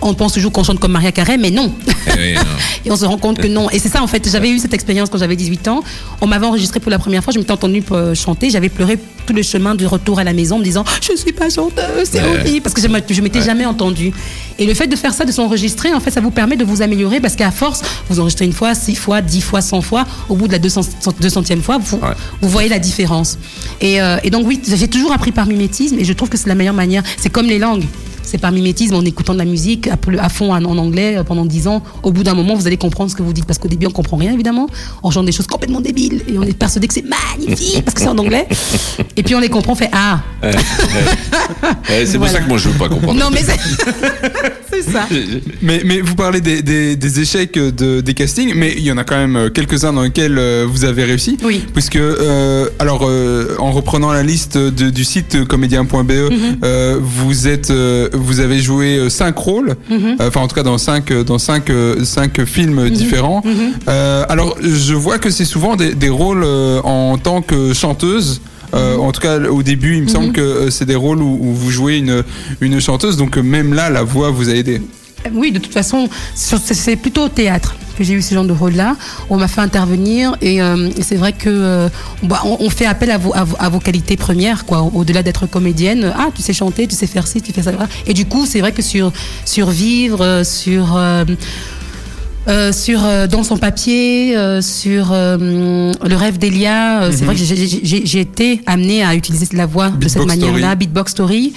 On pense toujours qu'on chante comme Maria Carey, mais non. Eh oui, non. Et on se rend compte que non. Et c'est ça, en fait. J'avais eu cette expérience quand j'avais 18 ans. On m'avait enregistré pour la première fois. Je m'étais entendue euh, chanter. J'avais pleuré tout le chemin du retour à la maison en me disant Je suis pas chanteuse, c'est Ouais. horrible. Parce que je m'étais- je m'étais jamais entendue. Et le fait de faire ça, de s'enregistrer, en fait, ça vous permet de vous améliorer parce qu'à force, vous enregistrez une fois, six fois, dix fois, cent fois. Au bout de la 200, 200e fois, vous, voyez la différence. Et, euh, et donc, oui, j'ai toujours appris par mimétisme et je trouve que c'est la meilleure manière. C'est comme les langues. C'est par mimétisme, en écoutant de la musique à, fond en, en anglais euh, pendant 10 ans. Au bout d'un moment, vous allez comprendre ce que vous dites. Parce qu'au début, on comprend rien, évidemment. On chante des choses complètement débiles. Et on est persuadé que c'est magnifique parce que c'est en anglais. Et puis on les comprend, on fait Ah c'est pour ça que moi je veux pas comprendre. Non, mais c'est. ça. Mais, mais vous parlez des, des, des échecs de, des castings, mais il y en a quand même euh, quelques-uns dans lesquels euh, vous avez réussi. Oui. Puisque, euh, alors, euh, en reprenant la liste de- du site comédien.be, Mhm. euh, vous êtes, euh, vous avez joué euh, cinq rôles, Mhm. euh, enfin en tout cas dans cinq, euh, dans cinq, cinq films différents. Mhm. Alors, je vois que c'est souvent des, des rôles en tant que chanteuse. Euh, Mhm. En tout cas, au début, il me semble que c'est des rôles où, où vous jouez une, une chanteuse, donc même là, la voix vous a aidé. Oui, de toute façon, c'est plutôt au théâtre j'ai eu ce genre de rôle-là. On m'a fait intervenir et, euh, c'est vrai que euh, bah, on, fait appel à vos, à à vos qualités premières, quoi. Au-delà d'être comédienne, ah, tu sais chanter, tu sais faire ci, tu fais ça. Et du coup, c'est vrai que sur survivre, euh, sur euh, sur euh, dans son papier, euh, sur euh, le rêve d'Elia, euh, c'est vrai que j'ai- été amenée à utiliser la voix de cette manière-là. Beatbox Story.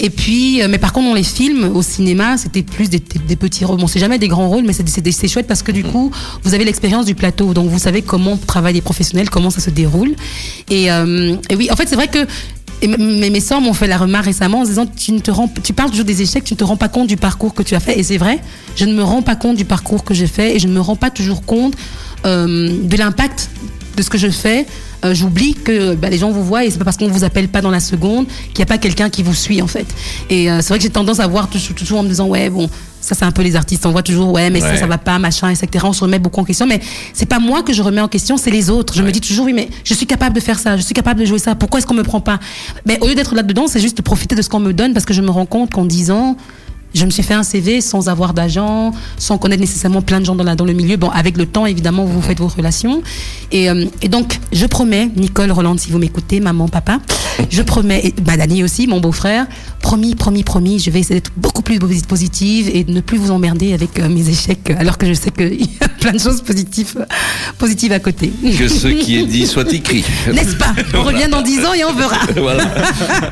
Et puis, euh, mais par contre, dans les films, au cinéma, c'était plus des, des- petits rôles. Bon, c'est jamais des grands rôles, mais c'est chouette parce que du coup, vous avez l'expérience du plateau. Donc, vous savez comment travaillent les professionnels, comment ça se déroule. Et, euh, et oui, en fait, c'est vrai que et mes, mes sœurs m'ont fait la remarque récemment en disant tu ne te tu parles toujours des échecs, tu ne te rends pas compte du parcours que tu as fait. Et c'est vrai, je ne me rends pas compte du parcours que j'ai fait et je ne me rends pas toujours compte euh, de l'impact de ce que je fais. Euh, J'oublie que bah, les gens vous voient et c'est pas parce qu'on vous appelle pas dans la seconde qu'il n'y a pas quelqu'un qui vous suit en fait. Et euh, c'est vrai que j'ai tendance à voir toujours, toujours en me disant ouais bon ça c'est un peu les artistes on voit toujours ouais mais ça Ouais. ça va pas machin etc. On se remet beaucoup en question mais c'est pas moi que je remets en question c'est les autres. Je me dis toujours oui mais je suis capable de faire ça, je suis capable de jouer ça. Pourquoi est-ce qu'on me prend pas? Mais au lieu d'être là dedans c'est juste de profiter de ce qu'on me donne parce que je me rends compte qu'en 10 ans je me suis fait un CV sans avoir d'agent, sans connaître nécessairement plein de gens dans, la, dans le milieu. Bon, avec le temps, évidemment, vous faites vos relations. Et, euh, et donc, je promets, Nicole, Roland, si vous m'écoutez, maman, papa, je promets, et Madani aussi, mon beau-frère, promis, promis, promis, je vais essayer d'être beaucoup plus positive et de ne plus vous emmerder avec euh, mes échecs, alors que je sais qu'il y a plein de choses positives, positives à côté. Que ce qui est dit soit écrit. N'est-ce pas? On revient dans 10 ans et on verra. voilà.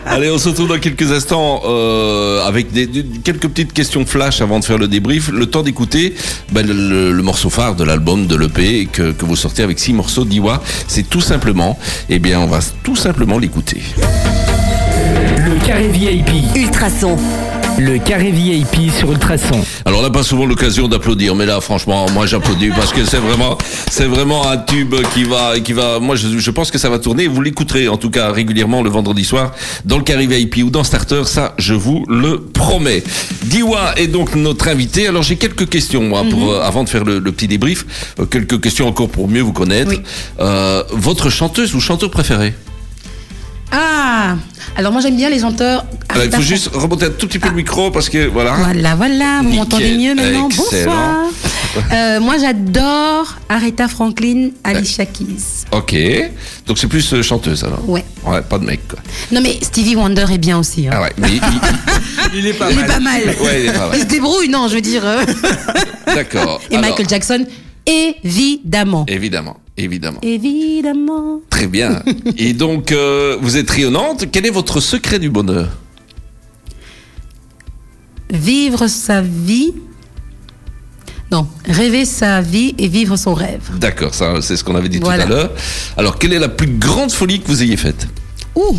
Allez, on se retrouve dans quelques instants euh, avec des, des- quelques petites questions flash avant de faire le débrief. Le temps d'écouter ben, le, le morceau phare de l'album, de l'EP que, que vous sortez avec six morceaux d'Iwa. C'est tout simplement, eh bien, on va tout simplement l'écouter. Le carré VIP. Ultrason. Le carré VIP sur Ultrason. Alors on n'a pas souvent l'occasion d'applaudir, mais là franchement, moi j'applaudis parce que c'est vraiment, c'est vraiment un tube qui va, qui va. Moi je, je pense que ça va tourner. Vous l'écouterez en tout cas régulièrement le vendredi soir dans le Carré VIP ou dans Starter. Ça, je vous le promets. Diwa est donc notre invité. Alors j'ai quelques questions moi pour euh, avant de faire le, le petit débrief. Euh, quelques questions encore pour mieux vous connaître. Oui. Euh, votre chanteuse ou chanteur préféré Ah Alors moi j'aime bien les chanteurs. Alors, Il faut juste remonter un tout petit peu le micro parce que voilà. Voilà, voilà, vous m'entendez mieux maintenant. Excellent. Bonsoir. Euh, moi j'adore Aretha Franklin, Alicia Keys. Ok. Donc c'est plus euh, chanteuse alors. Ouais. Ouais, pas de mec quoi. Non mais Stevie Wonder est bien aussi. hein. Ah ouais. Mais il- il- Il est pas Il est mal. pas mal. Ouais, il est pas mal. Il se débrouille, non, je veux dire. euh. D'accord. Et Alors, Michael Jackson, évidemment. Évidemment, évidemment. Évidemment. Très bien. Et donc, euh, vous êtes rayonnante. Quel est votre secret du bonheur? Vivre sa vie. Non, rêver sa vie et vivre son rêve. D'accord, ça, c'est ce qu'on avait dit Voilà. tout à l'heure. Alors, quelle est la plus grande folie que vous ayez faite? Ouh,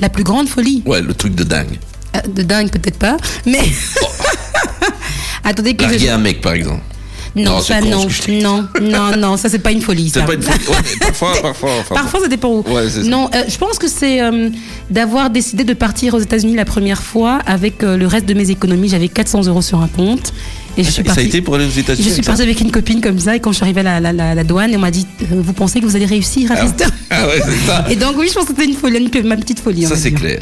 la plus grande folie. Ouais, le truc de dingue. Euh, de dingue peut-être pas, mais... Attendez que je... Un mec, par exemple. Non, ça non, je dis. non, non, non, ça c'est pas une folie. C'est ça. pas une folie. Ouais, mais parfois, parfois. enfin, Parfois, ça dépend où. Ouais, non, euh, je pense que c'est euh, d'avoir décidé de partir aux États-Unis la première fois avec euh, le reste de mes économies. J'avais 400 euros sur un compte et je suis Et ça a partie. été pour aller aux États-Unis Je suis partie avec une copine comme ça et quand je suis arrivée à la, la- la- la douane, on m'a dit Vous pensez que vous allez réussir à Ah, rester ah ouais, ça. Et donc, oui, je pense que c'était une folie, une- ma petite folie. Ça, c'est clair.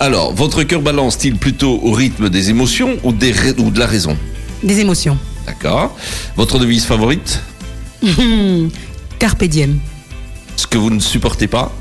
Alors, votre cœur balance-t-il plutôt au rythme des émotions ou, des ra- ou de la raison? Des émotions. D'accord. Votre devise favorite Carpe diem. Ce que vous ne supportez pas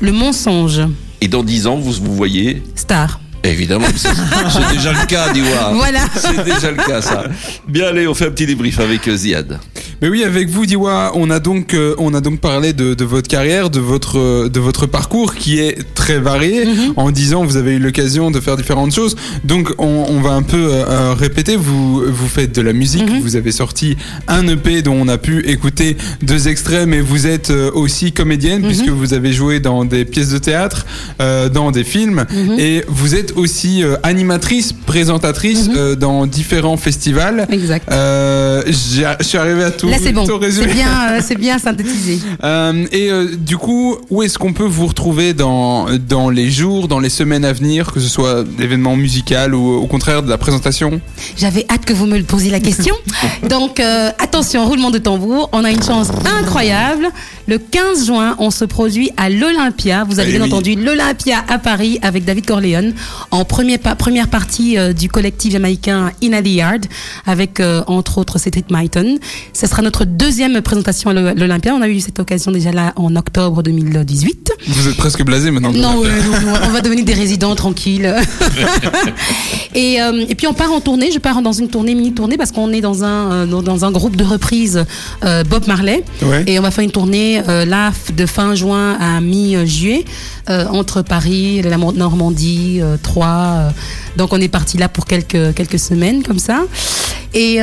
Le mensonge. Et dans 10 ans, vous vous voyez Star. Évidemment, c'est déjà le cas, Diwa. Voilà. C'est déjà le cas, ça. Bien, allez, on fait un petit débrief avec euh, Ziad. Mais oui, avec vous, Diwa, on a donc, euh, on a donc parlé de, de votre carrière, de votre, euh, de votre parcours qui est très varié. Mhm. En 10 ans, vous avez eu l'occasion de faire différentes choses. Donc, on, on va un peu euh, répéter. Vous, vous faites de la musique. Mhm. Vous avez sorti un EP dont on a pu écouter deux extraits, mais vous êtes euh, aussi comédienne Mhm. puisque vous avez joué dans des pièces de théâtre, euh, dans des films, Mhm. et vous êtes aussi euh, animatrice, présentatrice Mhm. euh, dans différents festivals. Exact. Euh, je suis arrivé à tout, Là, c'est bon. C'est bien, bien synthétisé. Et du coup, où est-ce qu'on peut vous retrouver dans, dans les jours, dans les semaines à venir, que ce soit d'événements musicaux ou au contraire de la présentation? J'avais hâte que vous me posiez la question. Donc, attention, roulement de tambour. On a une chance incroyable. Le 15 juin, on se produit à l'Olympia. Vous avez Eh bien oui. entendu l'Olympia à Paris avec David Corleone en premier pa- première partie euh, du collectif jamaïcain In the Yard avec euh, entre autres Cédric Myton. Ce sera notre deuxième présentation à l'O- l'Olympia. On a eu cette occasion déjà là en octobre 2018. Vous êtes presque blasé maintenant. Non, non, on va devenir des résidents tranquilles. et, euh, et puis on part en tournée. Je pars dans une tournée, mini tournée, parce qu'on est dans un dans, dans un groupe de reprise euh, Bob Marley. Ouais. Et on va faire une tournée euh, là de fin juin à mi-juillet euh, entre Paris, la Normandie, euh, Troyes. donc on est parti là pour quelques quelques semaines comme ça. Et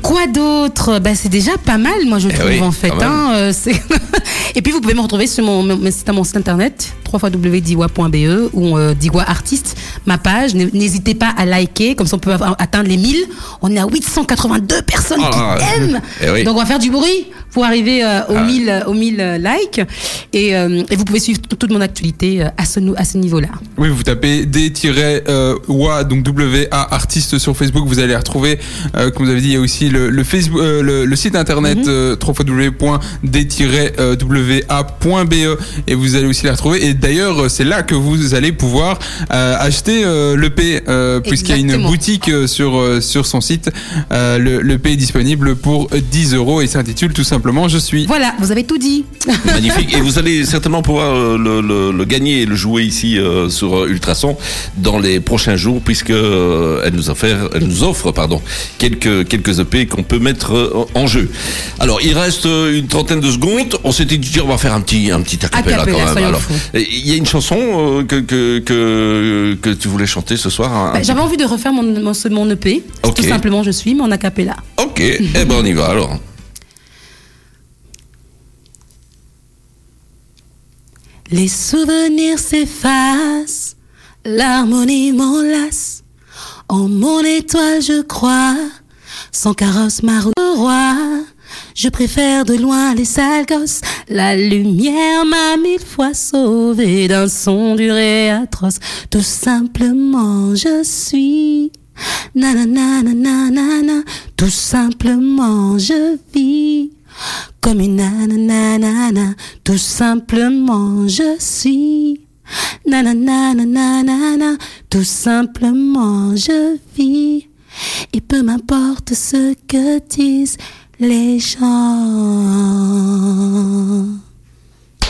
quoi d'autre? Ben, C'est déjà pas mal, moi je trouve oui, en fait. hein, et puis vous pouvez me retrouver sur mon, mon site, mon site internet www.diwa.be ou euh, Diwa Artiste, ma page. N'hésitez pas à liker, comme ça on peut avoir- atteindre les 1000. On est à 882 personnes Oh qui aiment. Eh oui. Donc on va faire du bruit pour arriver euh, aux, Ah. 1000, euh, aux 1000 euh, likes. Et, euh, et vous pouvez suivre toute mon actualité euh, à ce, nou- à ce niveau-là. Oui, vous tapez D-WA, donc W-A artiste sur Facebook, vous allez retrouver. Euh, comme vous avez dit, il y a aussi le, le, Facebook, euh, le, le site internet Mhm. euh, www.d-wa.be et vous allez aussi les retrouver. Et d'ailleurs, c'est là que vous allez pouvoir acheter l'EP, puisqu'il y a une boutique sur, sur son site. le L'EP est disponible pour 10 euros et s'intitule tout simplement Je suis. Voilà, vous avez tout dit. Magnifique. Et vous allez certainement pouvoir le, gagner et le jouer ici sur Ultrason dans les prochains jours, puisque elle nous offre, elle nous offre pardon, quelques, quelques EP qu'on peut mettre en jeu. Alors, il reste une trentaine de secondes. On s'était dit, on va faire un petit, un petit acapella, quand même. il y a une chanson euh, que, que, que, que, tu voulais chanter ce soir. Bah, j'avais envie de refaire mon, mon, mon EP. Tout simplement, je suis, mon acapella. Ok, eh ben on y va alors. Les souvenirs s'effacent, l'harmonie m'enlace. En mon étoile, je crois, sans carrosse, ma roi. Je préfère de loin les sales gosses. La lumière m'a mille fois sauvé d'un son dur et atroce. Tout simplement, je suis. Na na na na na na Tout simplement, je vis. Comme une na Tout simplement, je suis. Na na na na na na Tout simplement, je vis. Et peu m'importe ce que disent les gens.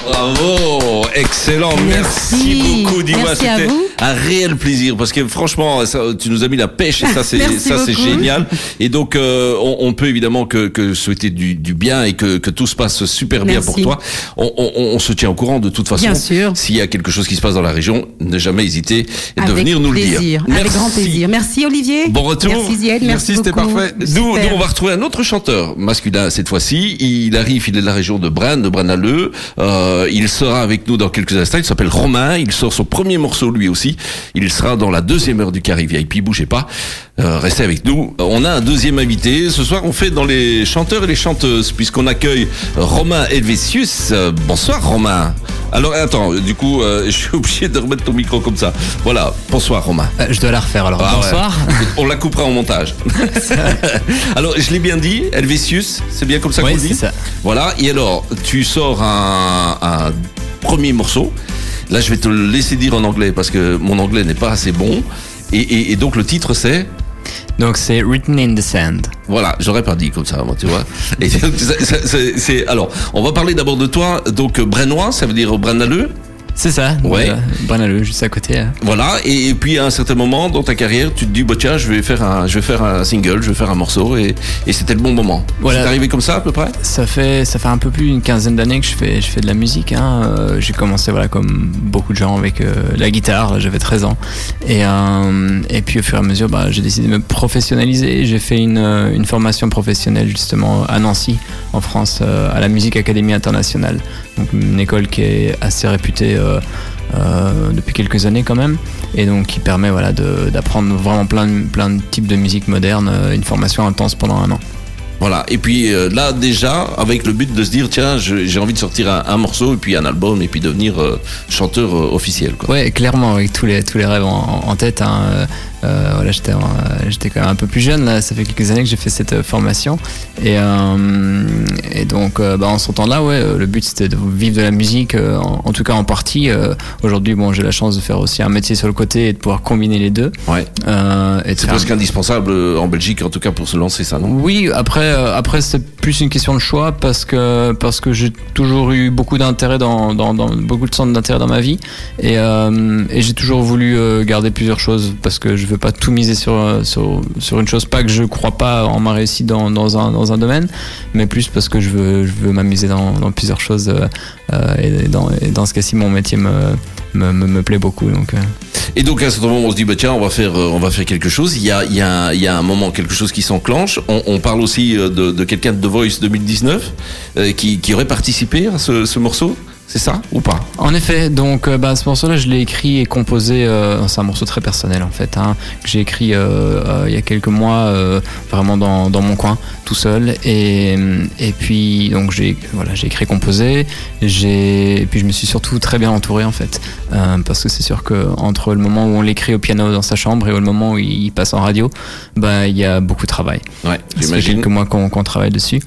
Bravo, excellent, merci, beaucoup Diwa, c'était un réel plaisir parce que franchement, tu nous as mis la pêche et ça c'est ça c'est génial. Et donc euh, on, peut évidemment que, que souhaiter du, du, bien et que, que tout se passe super bien pour toi. On, on, on, se tient au courant de toute façon. Bien sûr. S'il y a quelque chose qui se passe dans la région, ne jamais hésiter de venir nous le dire. Avec grand plaisir. Merci Olivier. Bon retour. Merci Zied, merci, c'était parfait. Nous, nous, on va retrouver un autre chanteur masculin cette fois-ci. Il arrive, il est de la région de Bran, de Branaleux. Euh, euh, il sera avec nous dans quelques instants. Il s'appelle Romain. Il sort son premier morceau lui aussi. Il sera dans la deuxième heure du Carré VIP. Bougez pas. Euh, restez avec nous. On a un deuxième invité. Ce soir, on fait dans les chanteurs et les chanteuses puisqu'on accueille Romain Helvétius. Euh, bonsoir Romain. Alors attends, du coup, je suis obligé de remettre ton micro comme ça. Voilà. Bonsoir Romain. je dois la refaire alors. Ah bonsoir. On la coupera en montage. alors, je l'ai bien dit, Helvétius, c'est bien comme ça qu'on dit. Ça. Voilà. Et alors, tu sors un, un premier morceau. Là, je vais te le laisser dire en anglais parce que mon anglais n'est pas assez bon. Et, donc le titre c'est donc c'est Written in the Sand. Voilà, j'aurais pas dit comme ça, moi, tu vois. Et c'est alors, on va parler d'abord de toi. Donc Brennois, ça veut dire Brennaleux. C'est ça, ouais. Euh, juste à côté. Hein. Voilà, et, puis à un certain moment dans ta carrière, tu te dis, bah tiens, je vais faire un, je vais faire un single, je vais faire un morceau, et, et c'était le bon moment. Voilà. C'est arrivé comme ça à peu près? Ça fait, ça fait un peu plus d'une quinzaine d'années que je fais, je fais de la musique. Hein. Euh, j'ai commencé, voilà, comme beaucoup de gens avec euh, la guitare, j'avais 13 ans. Et, et puis au fur et à mesure, bah, j'ai décidé de me professionnaliser. J'ai fait une, une formation professionnelle justement à Nancy, en France, à la Musique Académie Internationale. Donc une école qui est assez réputée euh, euh, depuis quelques années quand même, et donc qui permet voilà, d'apprendre vraiment plein, plein de types de musique moderne, euh, une formation intense pendant un an. Voilà. Et puis euh, là déjà, avec le but de se dire tiens, j'ai envie de sortir un, morceau et puis un album et puis devenir euh, chanteur euh, officiel. Quoi. Ouais, clairement, avec tous les tous les rêves en, tête. Hein, voilà, j'étais j'étais quand même un peu plus jeune là. Ça fait quelques années que j'ai fait cette formation et, et donc bah, en ce temps-là, ouais, le but c'était de vivre de la musique, en, tout cas en partie. Aujourd'hui, bon, j'ai la chance de faire aussi un métier sur le côté et de pouvoir combiner les deux. Ouais. c'est presque indispensable en Belgique, en tout cas pour se lancer ça, non? Oui. Après euh, après, c'est plus une question de choix parce que, parce que j'ai toujours eu beaucoup d'intérêt dans, dans, beaucoup de centres d'intérêt dans ma vie et, euh, et j'ai toujours voulu euh, garder plusieurs choses parce que je veux pas tout miser sur, sur, sur une chose. Pas que je crois pas en ma réussite dans, dans, un, dans un domaine, mais plus parce que je veux, je veux m'amuser dans, dans plusieurs choses et, dans, et dans ce cas-ci, mon métier me, me, me, plaît beaucoup. Donc, Et donc à ce moment, on se dit bah tiens, on va faire, on va faire quelque chose. Il y a, y a, y a un moment, quelque chose qui s'enclenche. On, parle aussi de, quelqu'un de The Voice 2019 euh, qui, aurait participé à ce morceau? C'est ça ou pas En effet, donc euh, bah, ce morceau-là, je l'ai écrit et composé. Euh, c'est un morceau très personnel en fait, hein, que j'ai écrit euh, il y a quelques mois, vraiment dans, dans, mon coin, tout seul. Et, et puis donc j'ai voilà, j'ai écrit, composé. J'ai et puis je me suis surtout très bien entouré en fait, parce que c'est sûr que entre le moment où on l'écrit au piano dans sa chambre et le moment où il passe en radio, bah il y a beaucoup de travail. Ouais, j'imagine. quelques mois qu'on travaille dessus.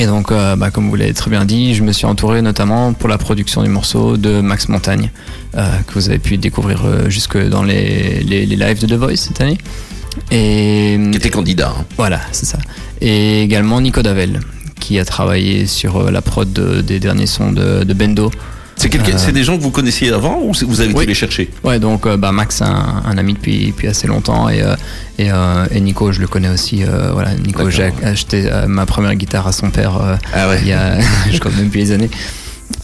Et donc, euh, bah, comme vous l'avez très bien dit, je me suis entouré notamment pour la production du morceau de Max Montagne, euh, que vous avez pu découvrir euh, jusque dans les, les, les lives de The Voice cette année. Et Qui était candidat. hein. voilà, c'est ça. Et également Nico Davel, qui a travaillé sur la prod de- des derniers sons de, de Bendo. C'est quelqu'un- Euh, c'est des gens que vous connaissiez avant ou c'est- vous avez Oui. été les chercher Ouais, donc euh, bah, Max, un, un ami depuis, depuis assez longtemps, et, euh, et, euh, et Nico, je le connais aussi. euh, voilà, Nico, j'ai acheté ma première guitare à son père euh, Ah ouais. il y a, je même depuis les années.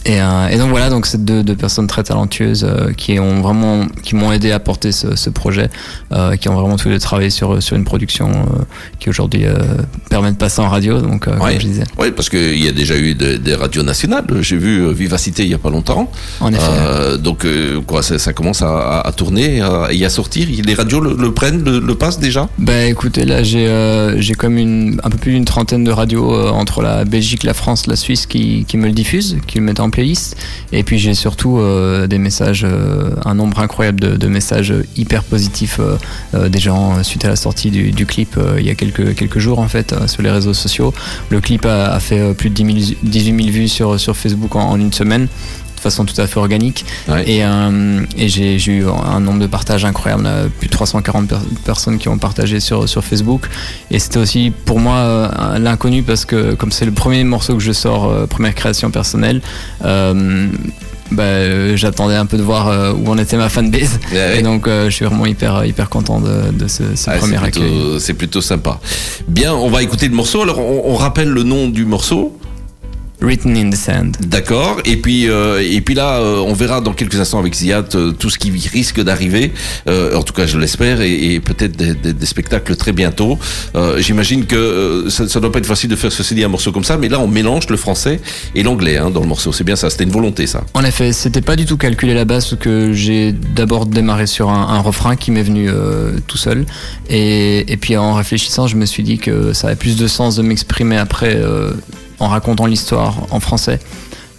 Et, euh, et donc voilà, donc c'est deux, deux personnes très talentueuses euh, qui ont vraiment, qui m'ont aidé à porter ce, ce projet, euh, qui ont vraiment tous les deux travaillé sur sur une production euh, qui aujourd'hui euh, permet de passer en radio. Donc euh, Ouais. comme je disais, Oui, parce qu'il y a déjà eu de- des radios nationales. J'ai vu Vivacité il y a pas longtemps. en effet. Euh, donc euh, quoi, ça, ça commence à, à- à tourner à- et à sortir. Les radios le, le prennent, le, le passent déjà? Bah écoutez, là j'ai euh, j'ai comme une, un peu plus d'une trentaine de radios euh, entre la Belgique, la France, la Suisse qui, qui me le diffusent, qui le mettent en Et puis j'ai surtout euh, des messages, euh, un nombre incroyable de, messages hyper positifs euh, euh, des gens euh, suite à la sortie du, clip euh, il y a quelques, quelques jours en fait euh, sur les réseaux sociaux. Le clip a, fait euh, plus de 10 000 18 000 vues sur, Facebook en, une semaine façon tout à fait organique. Ouais. Et, euh, et j'ai j'ai eu un nombre de partages incroyable, a plus de 340 per- personnes qui ont partagé sur, sur Facebook. Et c'était aussi pour moi euh, l'inconnu parce que comme c'est le premier morceau que je sors, euh, première création personnelle, euh, bah, euh, j'attendais un peu de voir euh, où en était ma fanbase. Ouais. Et donc euh, je suis vraiment hyper, hyper content de, de ce, ce Ah, premier c'est accueil. c'est plutôt sympa. Bien, on va écouter le morceau. Alors, on, on rappelle le nom du morceau. Written in the Sand. D'accord. Et puis, euh, et puis là, euh, on verra dans quelques instants avec Ziad euh, tout ce qui risque d'arriver. En tout cas, je l'espère, et, et peut-être des, des- des spectacles très bientôt. J'imagine que ça, ça doit pas être facile de faire ceci dit un morceau comme ça, mais là, on mélange le français et l'anglais hein, dans le morceau. C'est bien ça. C'était une volonté, ça. En effet, c'était pas du tout calculé à la base, que j'ai d'abord démarré sur un, un refrain qui m'est venu tout seul. Et, et puis en réfléchissant, je me suis dit que ça avait plus de sens de m'exprimer après en racontant l'histoire en français.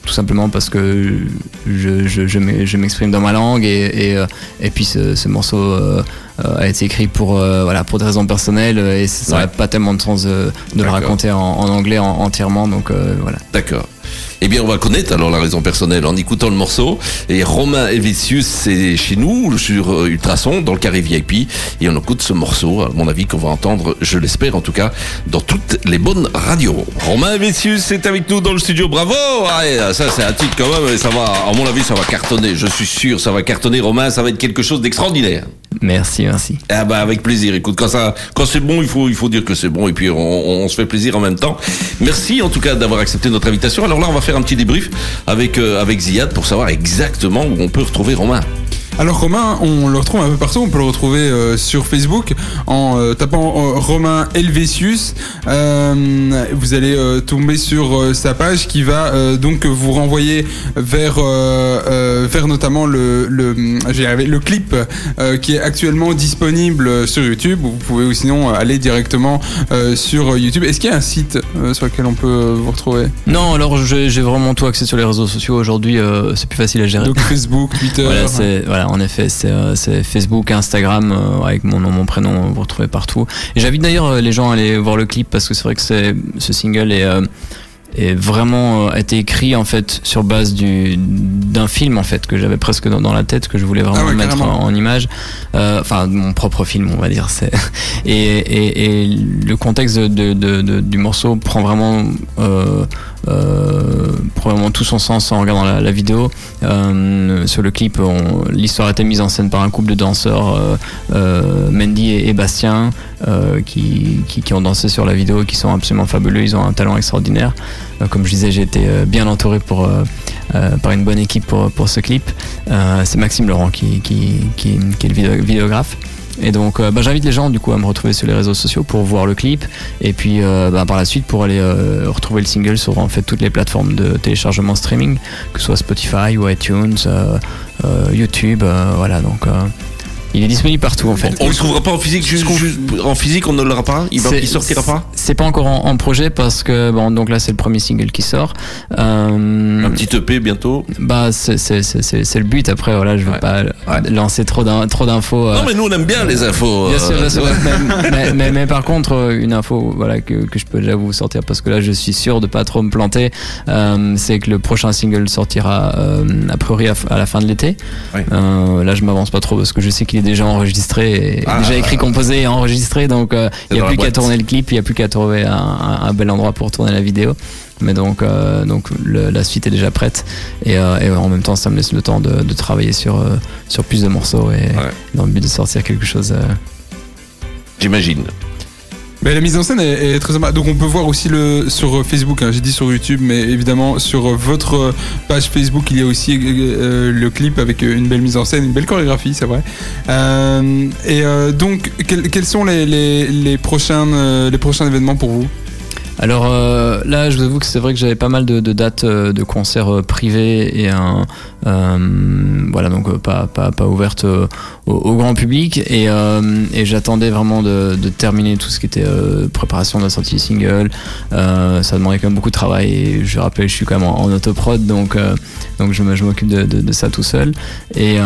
Tout simplement parce que je, je, je m'e- je m'exprime dans ma langue et, et, euh, et puis ce, ce morceau euh, euh, a été écrit pour, euh, voilà, pour des raisons personnelles et ça Ouais. n'aurait pas tellement de sens de, de le raconter en, en anglais en- entièrement. Donc euh, voilà. D'accord. Eh bien, on va connaître alors la raison personnelle en écoutant le morceau. Et Romain Helvétius, c'est chez nous, sur euh, Ultrason, dans le carré VIP. Et on écoute ce morceau, à mon avis, qu'on va entendre, je l'espère en tout cas, dans toutes les bonnes radios. Romain Helvétius est avec nous dans le studio. Bravo Ouais, Ça, c'est un titre quand même, et ça va, à mon avis, ça va cartonner. Je suis sûr, ça va cartonner. Romain, ça va être quelque chose d'extraordinaire. Merci, merci. Ah bah avec plaisir. Écoute, quand ça, quand c'est bon, il faut, il faut dire que c'est bon et puis on, on se fait plaisir en même temps. Merci en tout cas d'avoir accepté notre invitation. Alors là, on va faire un petit débrief avec euh, avec Ziad pour savoir exactement où on peut retrouver Romain. Alors Romain, on le retrouve un peu partout. On peut le retrouver euh, sur Facebook en euh, tapant euh, Romain Helvétius. Vous allez tomber sur sa page qui va donc vous renvoyer vers vers notamment le le, le clip qui est actuellement disponible sur YouTube. Vous pouvez ou sinon aller directement sur YouTube. Est-ce qu'il y a un site sur lequel on peut vous retrouver? Non, alors j'ai vraiment tout accès sur les réseaux sociaux aujourd'hui, c'est plus facile à gérer. Donc Facebook, Twitter. Voilà, c'est, voilà, en effet, c'est, euh, Facebook, Instagram, euh, avec mon nom, mon prénom, vous retrouvez partout. Et j'invite d'ailleurs euh, les gens à aller voir le clip parce que c'est vrai que ce single est, euh, vraiment euh, a été écrit en fait sur base du, d'un film en fait que j'avais presque dans, dans la tête que je voulais vraiment Ah ouais, mettre en, en image. Euh, Enfin, mon propre film, on va dire. C'est et, et, et le contexte de, de, de- de- du morceau prend vraiment euh, euh, tout son sens en regardant la, vidéo. Euh, sur le clip, l'histoire a été mise en scène par un couple de danseurs, euh, Mendy et, Bastien, qui, qui, ont dansé sur la vidéo qui sont absolument fabuleux. Ils ont un talent extraordinaire. Comme je disais, j'ai été bien entouré pour, par une bonne équipe pour, pour ce clip. C'est Maxime Laurent qui, qui, qui, qui est le vidéo- vidéographe. Et donc, euh, bah, j'invite les gens du coup à me retrouver sur les réseaux sociaux pour voir le clip et puis euh, bah, par la suite pour aller euh, retrouver le single sur en fait toutes les plateformes de téléchargement streaming, que ce soit Spotify ou iTunes, YouTube, voilà donc. Euh, il est disponible partout en fait. On, le trouvera pas en physique, juste, en physique on ne l'aura pas, il, il sortira pas. C'est pas encore en, projet parce que bon donc là c'est le premier single qui sort. Euh, un petit EP bientôt. Bah c'est le but après voilà je veux pas lancer trop d'infos. Non mais nous on aime bien les infos. Bien sûr, bien sûr. mais, mais, mais, par contre une info voilà que, que je peux déjà vous sortir parce que là je suis sûr de pas trop me planter, euh, c'est que le prochain single sortira euh, a priori à, la fin de l'été. Euh, là je m'avance pas trop parce que je sais qu'il est déjà enregistré, ah. déjà écrit, composé et enregistré, donc il n'y a plus qu'à tourner le clip, il n'y a plus qu'à trouver un, un, bel endroit pour tourner la vidéo. Mais donc, donc la suite est déjà prête et, et, en même temps ça me laisse le temps de, de travailler sur, sur plus de morceaux et dans le but de sortir quelque chose. J'imagine la mise en scène est, très sympa. Donc on peut voir aussi le sur Facebook. Hein. J'ai dit sur YouTube, mais évidemment sur votre page Facebook, il y a aussi euh, le clip avec une belle mise en scène, une belle chorégraphie, c'est vrai. Euh, et euh, donc, quels, sont les, prochains, les prochains événements pour vous? Alors là, je vous avoue que c'est vrai que j'avais pas mal de, dates de concerts privés et un, voilà donc pas pas pas ouverte au, grand public et, euh, et j'attendais vraiment de, de, terminer tout ce qui était euh, préparation de la sortie single. Euh, ça demandait quand même beaucoup de travail et je rappelle, je suis quand même en, autoprod donc, donc je m'occupe de, de, de, ça tout seul. Et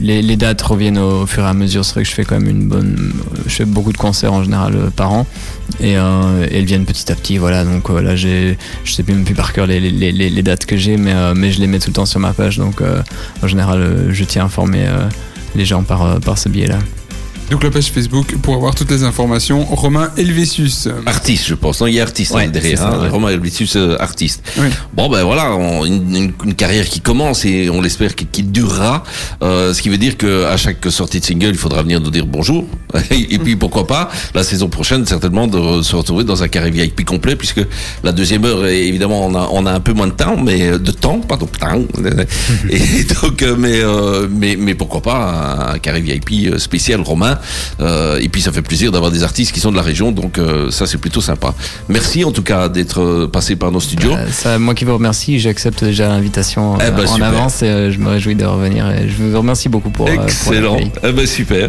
les, les, dates reviennent au, fur et à mesure. C'est vrai que je fais quand même une bonne. Je fais beaucoup de concerts en général par an et, elles viennent petit à petit. Voilà, donc là, j'ai, je sais même plus par cœur les, dates que j'ai, mais, mais je les mets tout le temps sur ma page donc en général, je tiens à informer les gens par, euh, par ce biais-là. Donc la page Facebook pour avoir toutes les informations. Romain Helvétius. Artiste, je pense. Non, il y a artiste hein, derrière. Hein. Romain Helvétius, euh, artiste. Bon ben voilà, une, carrière qui commence et on l'espère qu'il durera. Euh, ce qui veut dire que à chaque sortie de single, il faudra venir nous dire bonjour. et puis pourquoi pas la saison prochaine certainement de se retrouver dans un carré VIP complet puisque la deuxième heure évidemment on a, on a un peu moins de temps mais euh, de temps pardon temps et donc mais mais mais pourquoi pas un carré VIP spécial Romain euh, et puis ça fait plaisir d'avoir des artistes qui sont de la région, donc euh, ça c'est plutôt sympa. Merci en tout cas d'être euh, passé par nos studios. ça, moi qui vous remercie, j'accepte déjà l'invitation eh ben, en avance et je me réjouis de revenir. Et je vous remercie beaucoup pour. Excellent. eh ben super.